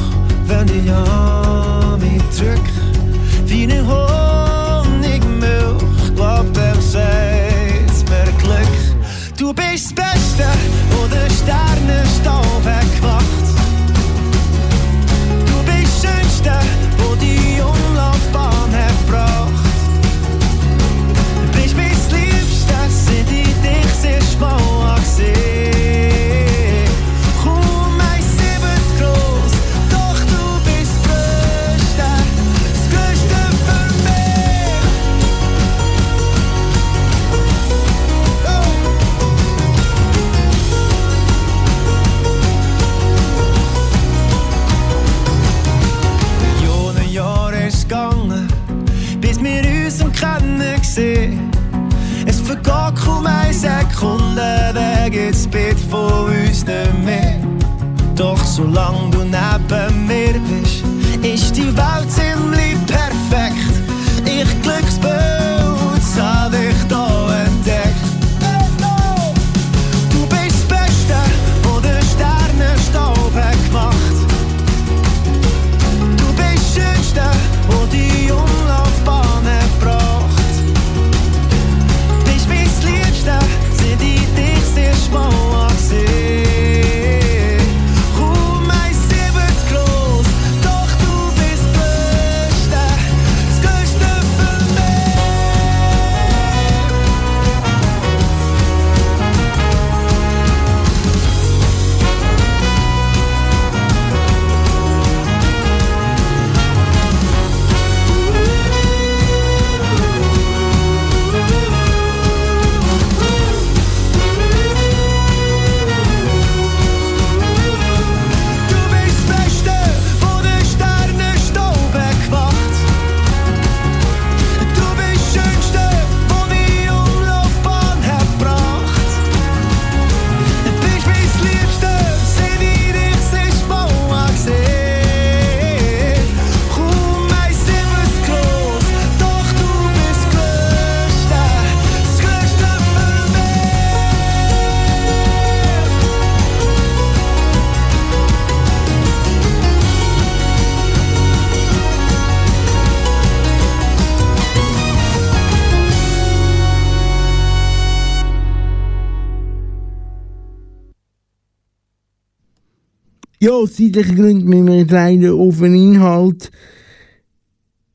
wenn ich an mich drück, wie eine Honigmilch bist das Beste, wo der Sternenstaub hat Wer geht's Bett von uns nicht mehr. Doch solange du neben mir bist, ist die Welt Ja, aus zeitlichen Gründen müssen wir jetzt leider auf den Inhalt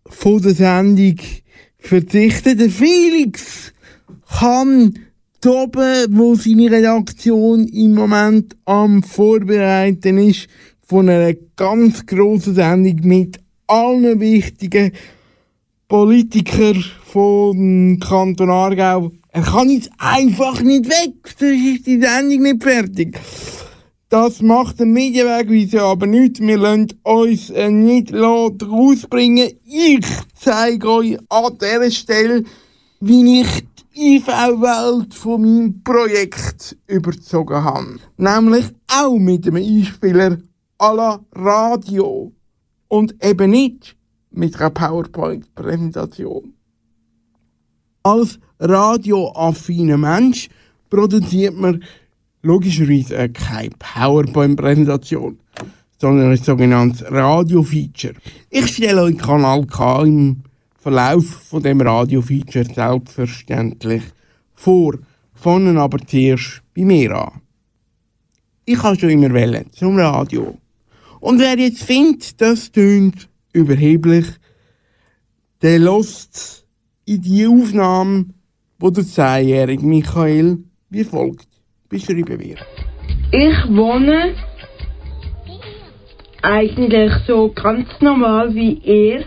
von der Sendung verzichten. Der Felix kann oben, wo seine Redaktion im Moment am Vorbereiten ist, von einer ganz grossen Sendung mit allen wichtigen Politikern vom Kanton Aargau. Er kann jetzt einfach nicht weg, sonst ist die Sendung nicht fertig. Das macht der Medienwegweise aber nicht. Wir lassen uns äh, nicht rausbringen. Ich zeige euch an dieser Stelle, wie ich die IV-Welt von meinem Projekt überzogen habe. Nämlich auch mit einem Einspieler à la Radio. Und eben nicht mit einer PowerPoint-Präsentation. Als radioaffiner Mensch produziert man logischerweise keine PowerPoint-Präsentation, sondern ein sogenanntes Radio-Feature. Ich stelle euch Kanal K im Verlauf von dem Radio-Feature selbstverständlich vor, fangen aber zuerst bei mir an. Ich habe schon immer wählen zum Radio. Und wer jetzt findet, das tönt überheblich, der lässt in die Aufnahme, wo der zehnjährige Michael wie folgt Beschreiben wir. Ich wohne eigentlich so ganz normal wie er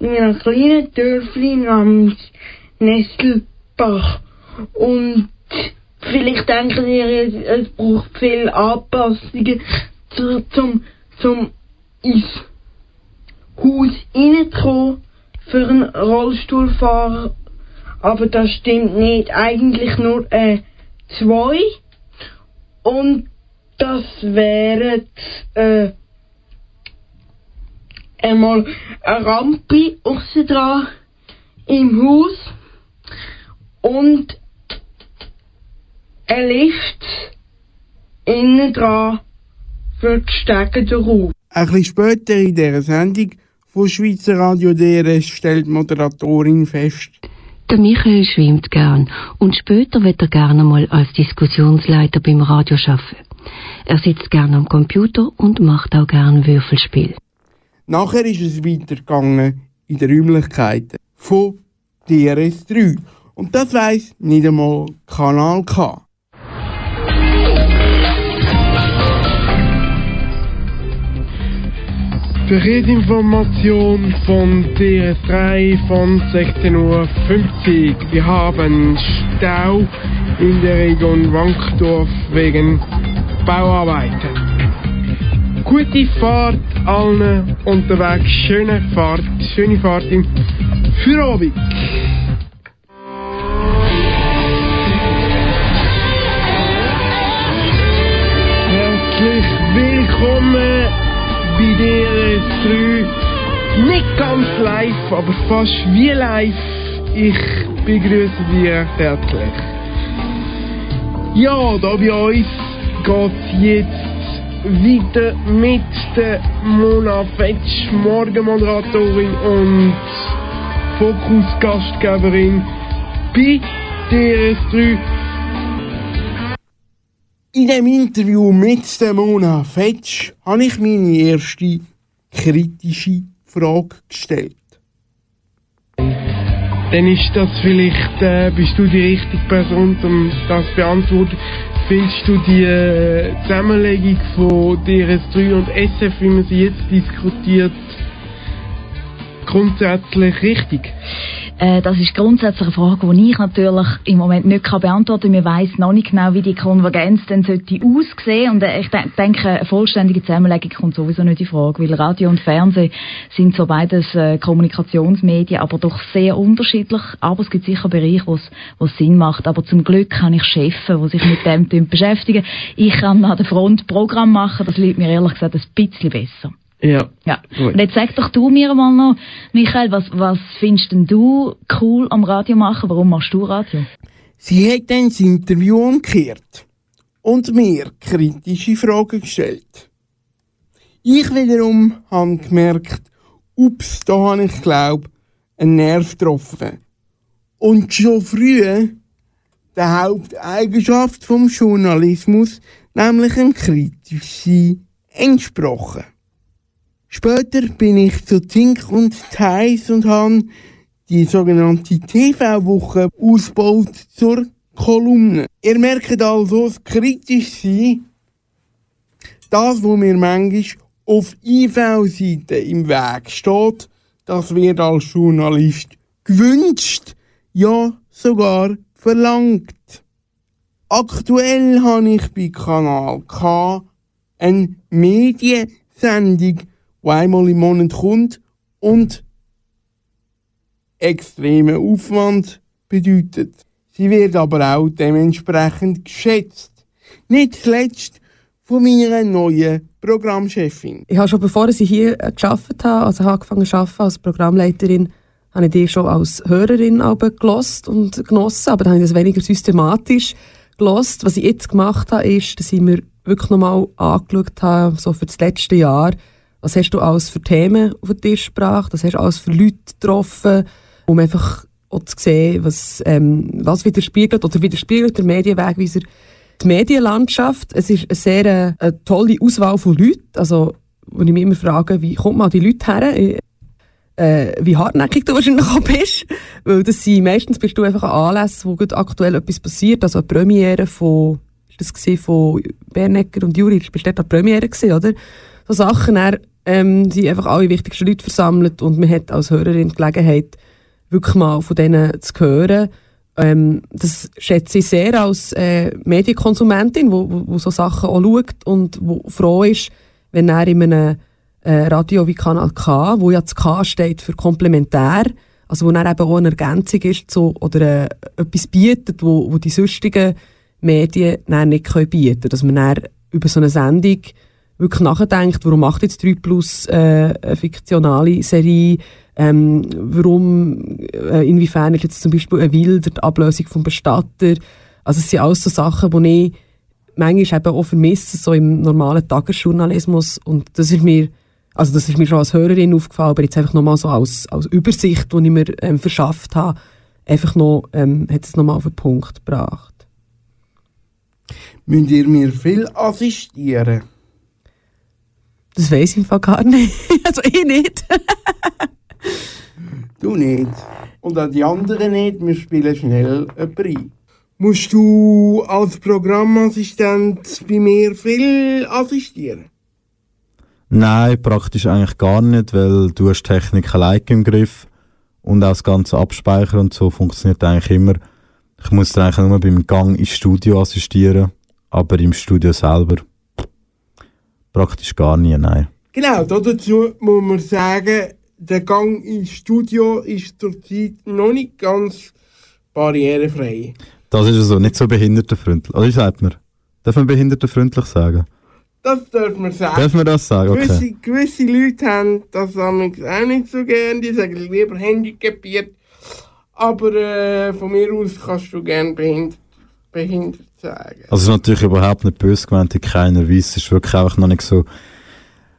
in einem kleinen Dörfli namens Nestelbach. Und vielleicht denken ihr, es, es braucht viel Anpassungen zu, zum, zum ins Haus reinzukommen für einen Rollstuhlfahrer. Aber das stimmt nicht. Eigentlich nur eine 2 und das wäre äh, einmal eine Rampe außen dran im Haus und ein Lift innen dran für die Stege darauf. Ein bisschen später in dieser Sendung von Schweizer Radio DRS stellt die Moderatorin fest, der Michael schwimmt gern und später wird er gerne mal als Diskussionsleiter beim Radio arbeiten. Er sitzt gern am Computer und macht auch gern Würfelspiel. Nachher ist es weitergegangen in den Räumlichkeiten von DRS3. Und das weiss nicht einmal Kanal K. Verkehrsinformation von DS3 von 16.50 Uhr. Wir haben Stau in der Region Wankdorf wegen Bauarbeiten. Gute Fahrt allen unterwegs, schöne Fahrt, schöne Fahrt im Feierabend. Herzlich willkommen bei DRS3. Nicht ganz live, aber fast wie live. Ich begrüße recht herzlich. Ja, da bei uns geht jetzt weiter mit der Mona Fetsch, Morgenmoderatorin und Fokus-Gastgeberin bei DRS3. In dem Interview mit Mona Fetsch habe ich meine erste kritische Frage gestellt. dann ist das vielleicht, äh, bist du die richtige Person, um das zu beantworten. Findest du die äh, Zusammenlegung von DRS3 und SF, wie man sie jetzt diskutiert, grundsätzlich richtig? Äh, das ist grundsätzlich eine Frage, die ich natürlich im Moment nicht beantworten kann. Wir weiss noch nicht genau, wie die Konvergenz sollte aussehen. Und äh, ich de denke, eine vollständige Zusammenlegung kommt sowieso nicht in Frage, weil Radio und Fernsehen sind so beides äh, Kommunikationsmedien, aber doch sehr unterschiedlich. Aber es gibt sicher Bereiche, wo es Sinn macht. Aber zum Glück kann ich Chefs, die sich mit dem (laughs) beschäftigen. Ich kann an der Front Programm machen, das liegt mir ehrlich gesagt ein bisschen besser. Ja. Ja. Gut. Und jetzt sag doch du mir mal noch, Michael, was, was findest denn du cool am Radio machen? Warum machst du Radio? Sie hat dann das Interview umgekehrt und mir kritische Fragen gestellt. Ich wiederum habe gemerkt, ups, da habe ich glaub einen Nerv getroffen. Und schon früh die Haupteigenschaft vom Journalismus, nämlich eine kritische entsprochen. Später bin ich zu Zink und Thais und habe die sogenannte TV-Woche ausgebaut zur Kolumne. Ihr merkt also, das kritisch sein, das, was mir manchmal auf IV-Seite im Weg steht, das wird als Journalist gewünscht, ja sogar verlangt. Aktuell habe ich bei Kanal K eine Mediensendung, die einmal im Monat kommt und extremen Aufwand bedeutet. Sie wird aber auch dementsprechend geschätzt. Nicht zuletzt von meiner neuen Programmchefin. Ich habe schon bevor ich hier äh, geschafft habe, also habe angefangen zu arbeiten als Programmleiterin, habe ich die schon als Hörerin gelost und genossen, aber dann habe ich das weniger systematisch gelost. Was ich jetzt gemacht habe, ist, dass ich mir wirklich nochmal angeschaut habe, so für das letzte Jahr, was hast du alles für Themen auf den Tisch gebracht, was hast du alles für Leute getroffen, um einfach auch zu sehen, was, ähm, was widerspiegelt oder widerspiegelt der Medienwegweiser die Medienlandschaft. Es ist eine sehr äh, eine tolle Auswahl von Leuten, also wo ich mich immer frage, wie kommt man an die Leute her? Äh, wie hartnäckig du wahrscheinlich auch bist, weil das sind, meistens bist du einfach an Anlässen, wo gut aktuell etwas passiert, also eine Premiere von, ist das gesehen von Bernecker und Juri, bist dort eine Premiere gesehen, oder? So Sachen, dann, ähm, sind einfach alle wichtigsten Leute versammelt und man hat als Hörerin die Gelegenheit, wirklich mal von denen zu hören. Ähm, das schätze ich sehr als äh, Medienkonsumentin, wo so Sachen auch schaut und wo froh ist, wenn er in einem äh, Radio wie Kanal K, wo ja das K steht für komplementär, also wo dann eben auch eine Ergänzung ist zu, oder äh, etwas bietet, wo, wo die sonstigen Medien nicht können bieten können. Dass man über so eine Sendung wirklich nachdenkt, warum macht jetzt 3 Plus äh, eine fiktionale Serie, ähm, warum, äh, inwiefern ist jetzt zum Beispiel ein Wilder die Ablösung vom Bestatter, also es sind alles so Sachen, die ich manchmal eben auch vermisse, so im normalen Tagesjournalismus und das ist mir, also das ist mir schon als Hörerin aufgefallen, aber jetzt einfach nochmal so als, als Übersicht, die ich mir ähm, verschafft habe, einfach noch, ähm, hat es nochmal auf den Punkt gebracht. Müsst ihr mir viel assistieren? Das weiß ich im Fall gar nicht. (laughs) Also ich nicht. du nicht. Und auch die anderen nicht. Wir spielen schnell jemanden rein. Musst du als Programmassistent bei mir viel assistieren? Nein, praktisch eigentlich gar nicht, weil du hast Technik allein im Griff und auch das ganze Abspeichern und so funktioniert eigentlich immer. Ich muss dann eigentlich nur beim Gang ins Studio assistieren, aber im Studio selber praktisch gar nie, nein. Genau, dazu muss man sagen, der Gang ins Studio ist zurzeit noch nicht ganz barrierefrei. Das ist also nicht so behindertenfreundlich. Oder wie sagt man? Darf man behindertenfreundlich sagen? Das dürfen wir sagen. Darf man das sagen? Okay. Gewisse, gewisse Leute haben das auch nicht so gern, die sagen lieber handicapiert. Aber äh, von mir aus kannst du gerne behindert, behindert sagen. Also es ist natürlich überhaupt nicht böse gemeint in keiner Weise. Es ist wirklich einfach noch nicht so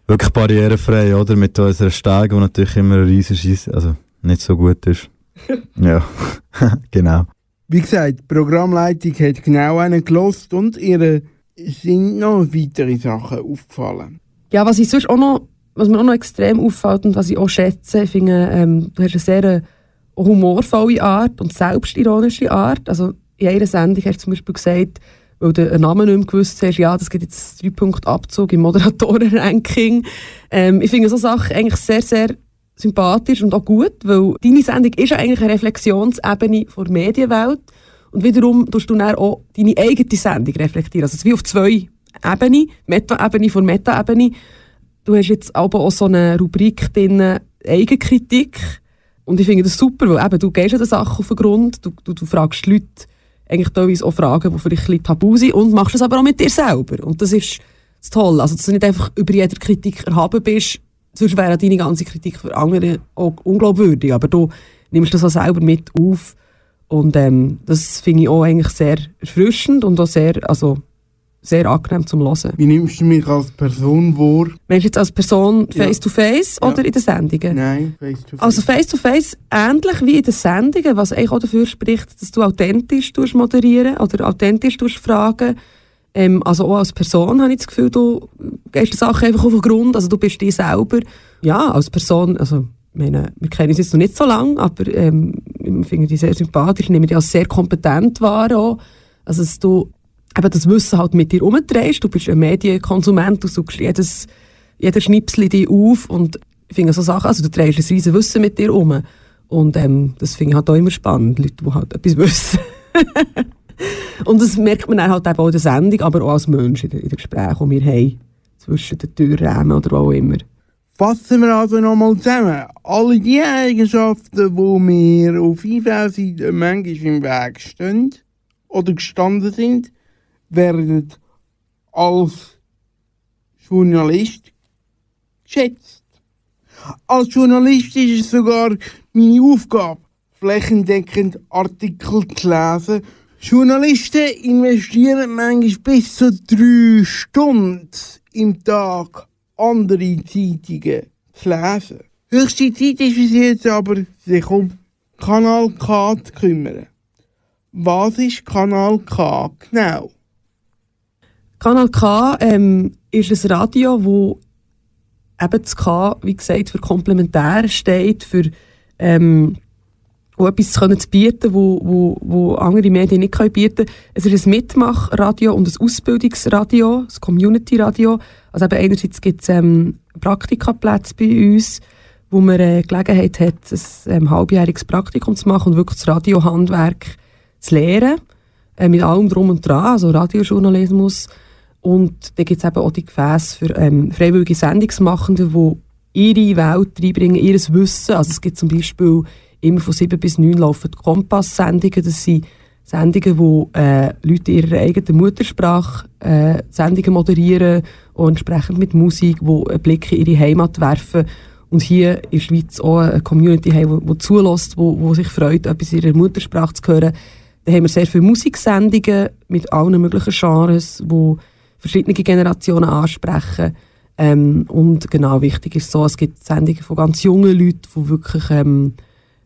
wirklich barrierefrei, oder? Mit unserer Steige, die natürlich immer riesig ist, also nicht so gut ist. (laughs) ja, (laughs) genau. Wie gesagt, die Programmleitung hat genau einen gelost und ihr sind noch weitere Sachen aufgefallen. Ja, was ich sonst auch noch, was mir auch noch extrem auffällt und was ich auch schätze, ich finde, ähm, du hast eine sehr humorvolle Art und selbstironische Art. Also in einer Sendung hast du zum Beispiel gesagt, weil du einen Namen nicht mehr gewusst hast, ja, das gibt jetzt drei Punkte Abzug im Moderatorenranking. Ähm, ich finde so Sachen eigentlich sehr, sehr sympathisch und auch gut, weil deine Sendung ist ja eigentlich eine Reflexionsebene der Medienwelt und wiederum tust du dann auch deine eigene Sendung reflektieren. Also es ist wie auf zwei Ebenen, Meta-Ebene vor Meta-Ebene. Du hast jetzt aber auch so eine Rubrik drin, Eigenkritik und ich finde das super, weil eben, du gehst ja der Sache auf den Grund, du, du, du fragst die Leute eigentlich teilweise auch Fragen, die vielleicht ein bisschen tabu sind und machst das aber auch mit dir selber. Und das ist das Tolle. Also, dass du nicht einfach über jede Kritik erhaben bist, sonst wäre deine ganze Kritik für andere auch unglaubwürdig. Aber du nimmst das auch selber mit auf. Und ähm, das finde ich auch eigentlich sehr erfrischend und auch sehr, also, sehr angenehm zum Hören. Wie nimmst du mich als Person wahr? Meinst du jetzt als Person face-to-face Ja. oder in den Sendungen? Nein, face to face. Also face-to-face ähnlich wie in den Sendungen, was eigentlich auch dafür spricht, dass du authentisch moderieren oder authentisch fragen. Ähm, also auch als Person habe ich das Gefühl, du gehst die Sachen einfach auf den Grund, also du bist dir selber. Ja, als Person, also meine, wir kennen uns jetzt noch nicht so lange, aber ähm, ich finde dich sehr sympathisch, ich nehme dich als sehr kompetent wahr auch. Also dass du eben das Wissen halt mit dir umdrehst, du bist ein Medienkonsument, du suchst jedes, jeder Schnipsel dir auf und finde so Sachen, also du drehst ein riesen Wissen mit dir um. Und ähm, das finde ich halt auch immer spannend, Leute, die halt etwas (laughs) wissen. und das merkt man dann halt auch in der Sendung, aber auch als Mensch in den, in den Gesprächen, die wir haben, zwischen den Türrahmen oder wo auch immer. Fassen wir also nochmal zusammen. Alle die Eigenschaften, die mir auf IV-Seite manchmal im Weg stehen oder gestanden sind, werden als Journalist geschätzt. Als Journalist ist es sogar meine Aufgabe, flächendeckend Artikel zu lesen. Journalisten investieren manchmal bis zu drei Stunden im Tag, andere Zeitungen zu lesen. Höchste Zeit ist es jetzt aber, sich um Kanal K zu kümmern. Was ist Kanal K genau? Kanal K ähm, ist ein Radio, wo eben das K, wie gesagt, für komplementär steht, für ähm, wo etwas zu, bieten, wo, wo, wo andere Medien nicht können bieten können. Es ist ein Mitmachradio und ein Ausbildungsradio, ein Community-Radio. Also eben einerseits gibt es ähm, Praktikaplätze bei uns, wo man äh, Gelegenheit hat, ein ähm, halbjähriges Praktikum zu machen und wirklich das Radiohandwerk zu lehren. Äh, mit allem drum und dran, also Radiojournalismus. Und da gibt es eben auch die Gefäße für ähm, freiwillige Sendungsmachende, die ihre Welt reinbringen, ihr Wissen. Also es gibt zum Beispiel immer von 7 bis 9 laufen Kompass-Sendungen. Das sind Sendungen, wo äh, Leute ihrer eigenen Muttersprache äh, Sendungen moderieren und entsprechend mit Musik, wo einen Blick in ihre Heimat werfen. Und hier in der Schweiz auch eine Community haben, die zulässt, wo, wo sich freut, etwas in ihrer Muttersprache zu hören. Da haben wir sehr viele Musiksendungen mit allen möglichen Genres, die verschiedene Generationen ansprechen. Ähm, und genau wichtig ist so, es gibt Sendungen von ganz jungen Leuten, die wirklich ähm,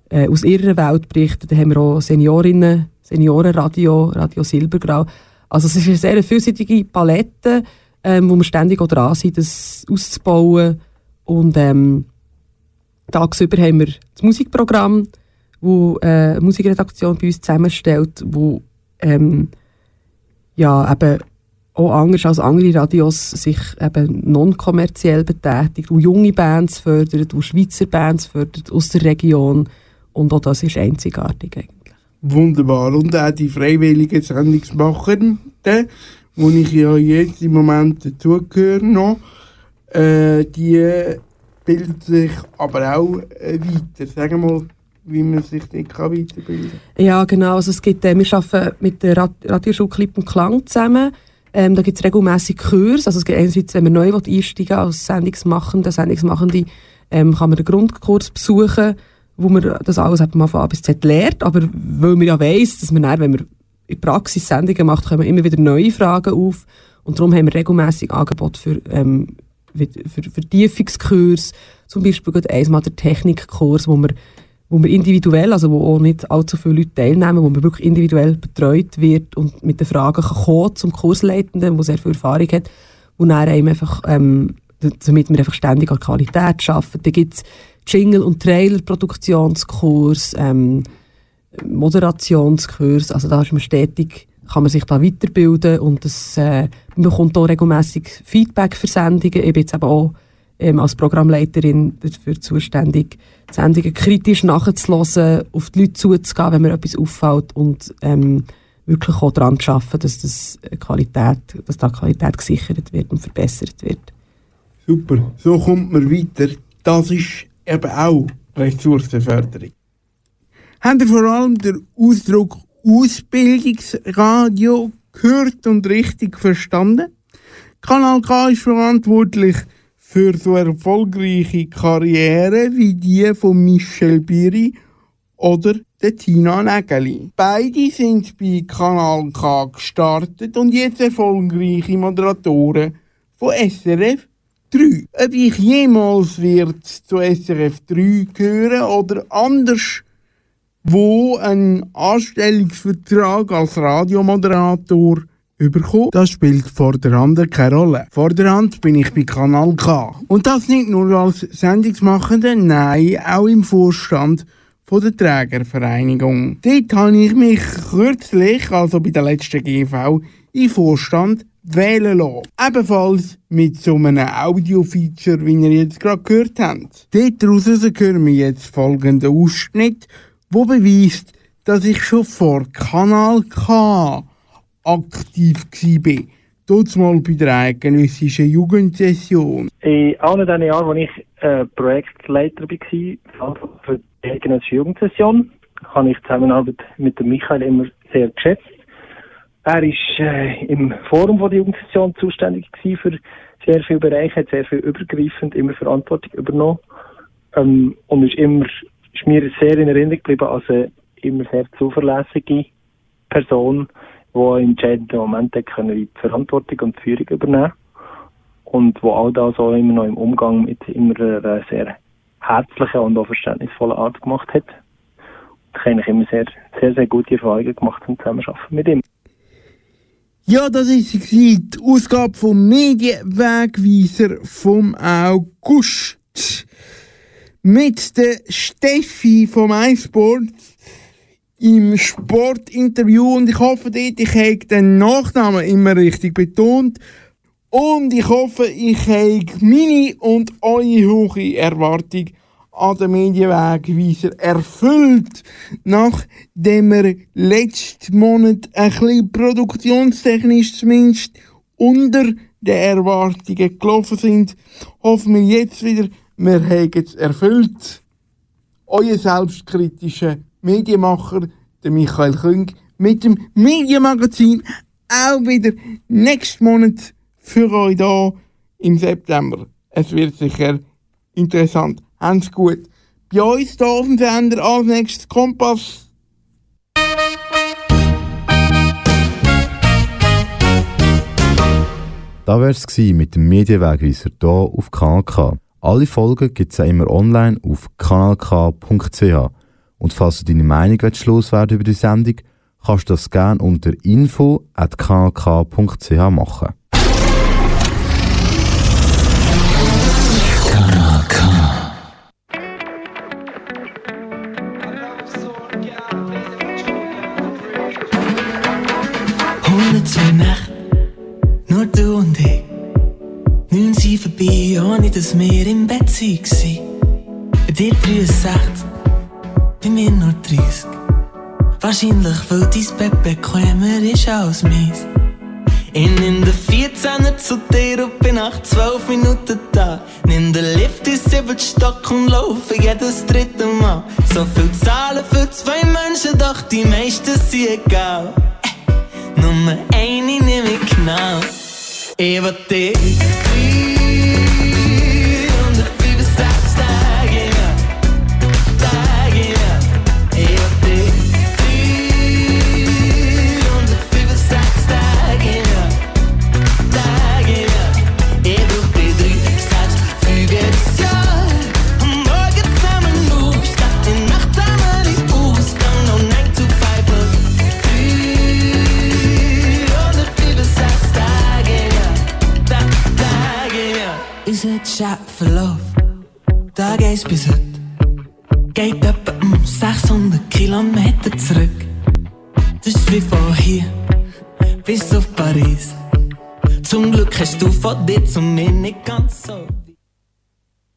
äh, aus ihrer Welt berichten. Da haben wir auch Seniorinnen, Seniorenradio, Radio Silbergrau. Also es ist eine sehr vielseitige Palette, ähm, wo wir ständig auch dran sind, das auszubauen. Und ähm, tagsüber haben wir das Musikprogramm, wo äh, eine Musikredaktion bei uns zusammenstellt, wo ähm, ja, eben auch anders als andere Radios sich eben non-kommerziell betätigt, wo junge Bands fördert, wo Schweizer Bands fördert aus der Region und auch das ist einzigartig eigentlich. Wunderbar. Und auch die freiwilligen Sendungsmachenden, wo ich ja jetzt im Moment dazugehöre noch, äh, die bilden sich aber auch äh, weiter. Sagen wir mal, wie man sich dort weiterbilden kann. Ja, genau. Also es gibt, äh, wir arbeiten mit der Radioschule Klipp und Klang zusammen. Ähm, da gibt es regelmäßig Kurse. Also es gibt einerseits, wenn man neu einsteigen als Sendungsmachende, Sendungsmachende, ähm, kann man einen Grundkurs besuchen wo man das alles mal von A bis Z lernt, aber weil man ja weiss, dass man dann, wenn man in Praxis Sendungen macht, kommen immer wieder neue Fragen auf. Und darum haben wir regelmäßig Angebote für, ähm, für Vertiefungskurs, zum Beispiel einmal der Technikkurs, wo man wo man individuell, also wo auch nicht allzu viele Leute teilnehmen, wo man wirklich individuell betreut wird und mit den Fragen kann zum Kursleitenden, der sehr viel Erfahrung hat, und dann einem einfach, ähm, damit wir einfach ständig an Qualität arbeiten. Da gibt es Jingle- und Trailer-Produktionskurs, ähm, Moderationskurs, also da ist man stetig, kann man sich da weiterbilden und das, äh, man bekommt auch regelmäßig Feedback für Sendungen. Ich jetzt eben auch ähm, als Programmleiterin dafür zuständig, die Sendungen kritisch nachzulassen, auf die Leute zuzugehen, wenn mir etwas auffällt und ähm, wirklich auch daran zu arbeiten, dass, das Qualität, dass da Qualität gesichert wird und verbessert wird. Super, so kommt man weiter. Das ist eben auch Ressourcenförderung. Habt ihr vor allem den Ausdruck Ausbildungsradio gehört und richtig verstanden? Kanal K ist verantwortlich für so erfolgreiche Karriere wie die von Michel Biri oder der Tina Nägeli. Beide sind bei Kanal K gestartet und jetzt erfolgreiche Moderatoren von SRF 3. Ob ich jemals wird zu SRF 3 gehören oder anders wo ein Anstellungsvertrag als Radiomoderator bekommen. Das spielt vor der Hand keine Rolle. Vor der Hand bin ich bei Kanal K. Und das nicht nur als Sendungsmachende, nein, auch im Vorstand von der Trägervereinigung. Dort habe ich mich kürzlich, also bei der letzten GV, im Vorstand wählen lassen. Ebenfalls mit so einem Audio-Feature, wie ihr jetzt gerade gehört habt. Dort daraus hören wir jetzt folgenden Ausschnitt, wo beweist, dass ich schon vor Kanal K aktiv war. Dort mal bei der eidgenössischen Jugendsession. In allen diesen Jahren, als ich äh, Projektleiter war, für die eidgenössische Jugendsession, habe ich die Zusammenarbeit mit dem Michael immer sehr geschätzt. Er war äh, im Forum der Jugendsession zuständig für sehr viele Bereiche, hat sehr viel übergreifend immer Verantwortung übernommen ähm, und ist immer ist mir sehr in Erinnerung geblieben als eine immer sehr zuverlässige Person, die in entscheidenden Momenten die Verantwortung und die Führung übernehmen und wo all das auch immer noch im Umgang mit immer einer sehr herzlichen und auch verständnisvollen Art gemacht hat. Ich habe immer sehr, sehr, sehr gute Erfahrungen gemacht zum Zusammenarbeiten mit ihm. Ja, das ist die Ausgabe vom Medienwegweiser vom August. Mit der Steffi vom iSport im Sportinterview und ich hoffe dort, ich habe den Nachnamen immer richtig betont. Und ich hoffe, ich habe meine und eure hohe Erwartung an den Medienwegweiser erfüllt, nachdem wir letzten Monat ein bisschen produktionstechnisch zumindest unter den Erwartungen gelaufen sind, hoffen wir jetzt wieder, wir haben es erfüllt. Euer selbstkritischer Medienmacher, der Michael Küng, mit dem Medienmagazin auch wieder nächsten Monat für euch da im September. Es wird sicher interessant. Habt's gut. Bei uns hier auf dem Sender als nächstes Kompass. Da wär's gsi mit dem Medienwegweiser hier auf Kanal K. Alle Folgen gibt's auch immer online auf kanalk.ch. Und falls du deine Meinung loswerden über die Sendung, kannst du das gerne unter info.kanalk.ch machen. zwei Nächte, nur du und ich. Neun sind vorbei, ohne dass wir im Bett waren. Bei dir 63, bei mir nur 30. Wahrscheinlich, weil dein Bett bequemer ist als meins. Ich nimm den 14er zu dir und bin nach 12 Minuten da. Nimm den Lift ins siebten Stock und laufe jedes dritte Mal. So viel Zahlen für zwei Menschen, doch die meisten sind egal. Nummer 1 nehme ich genau. Ich will dich. Chat verlauf, da geht's bis heute. Geht etwa um 600 Kilometer zurück. Das ist wie von hier bis auf Paris. Zum Glück hast du von dir zu mir nicht ganz so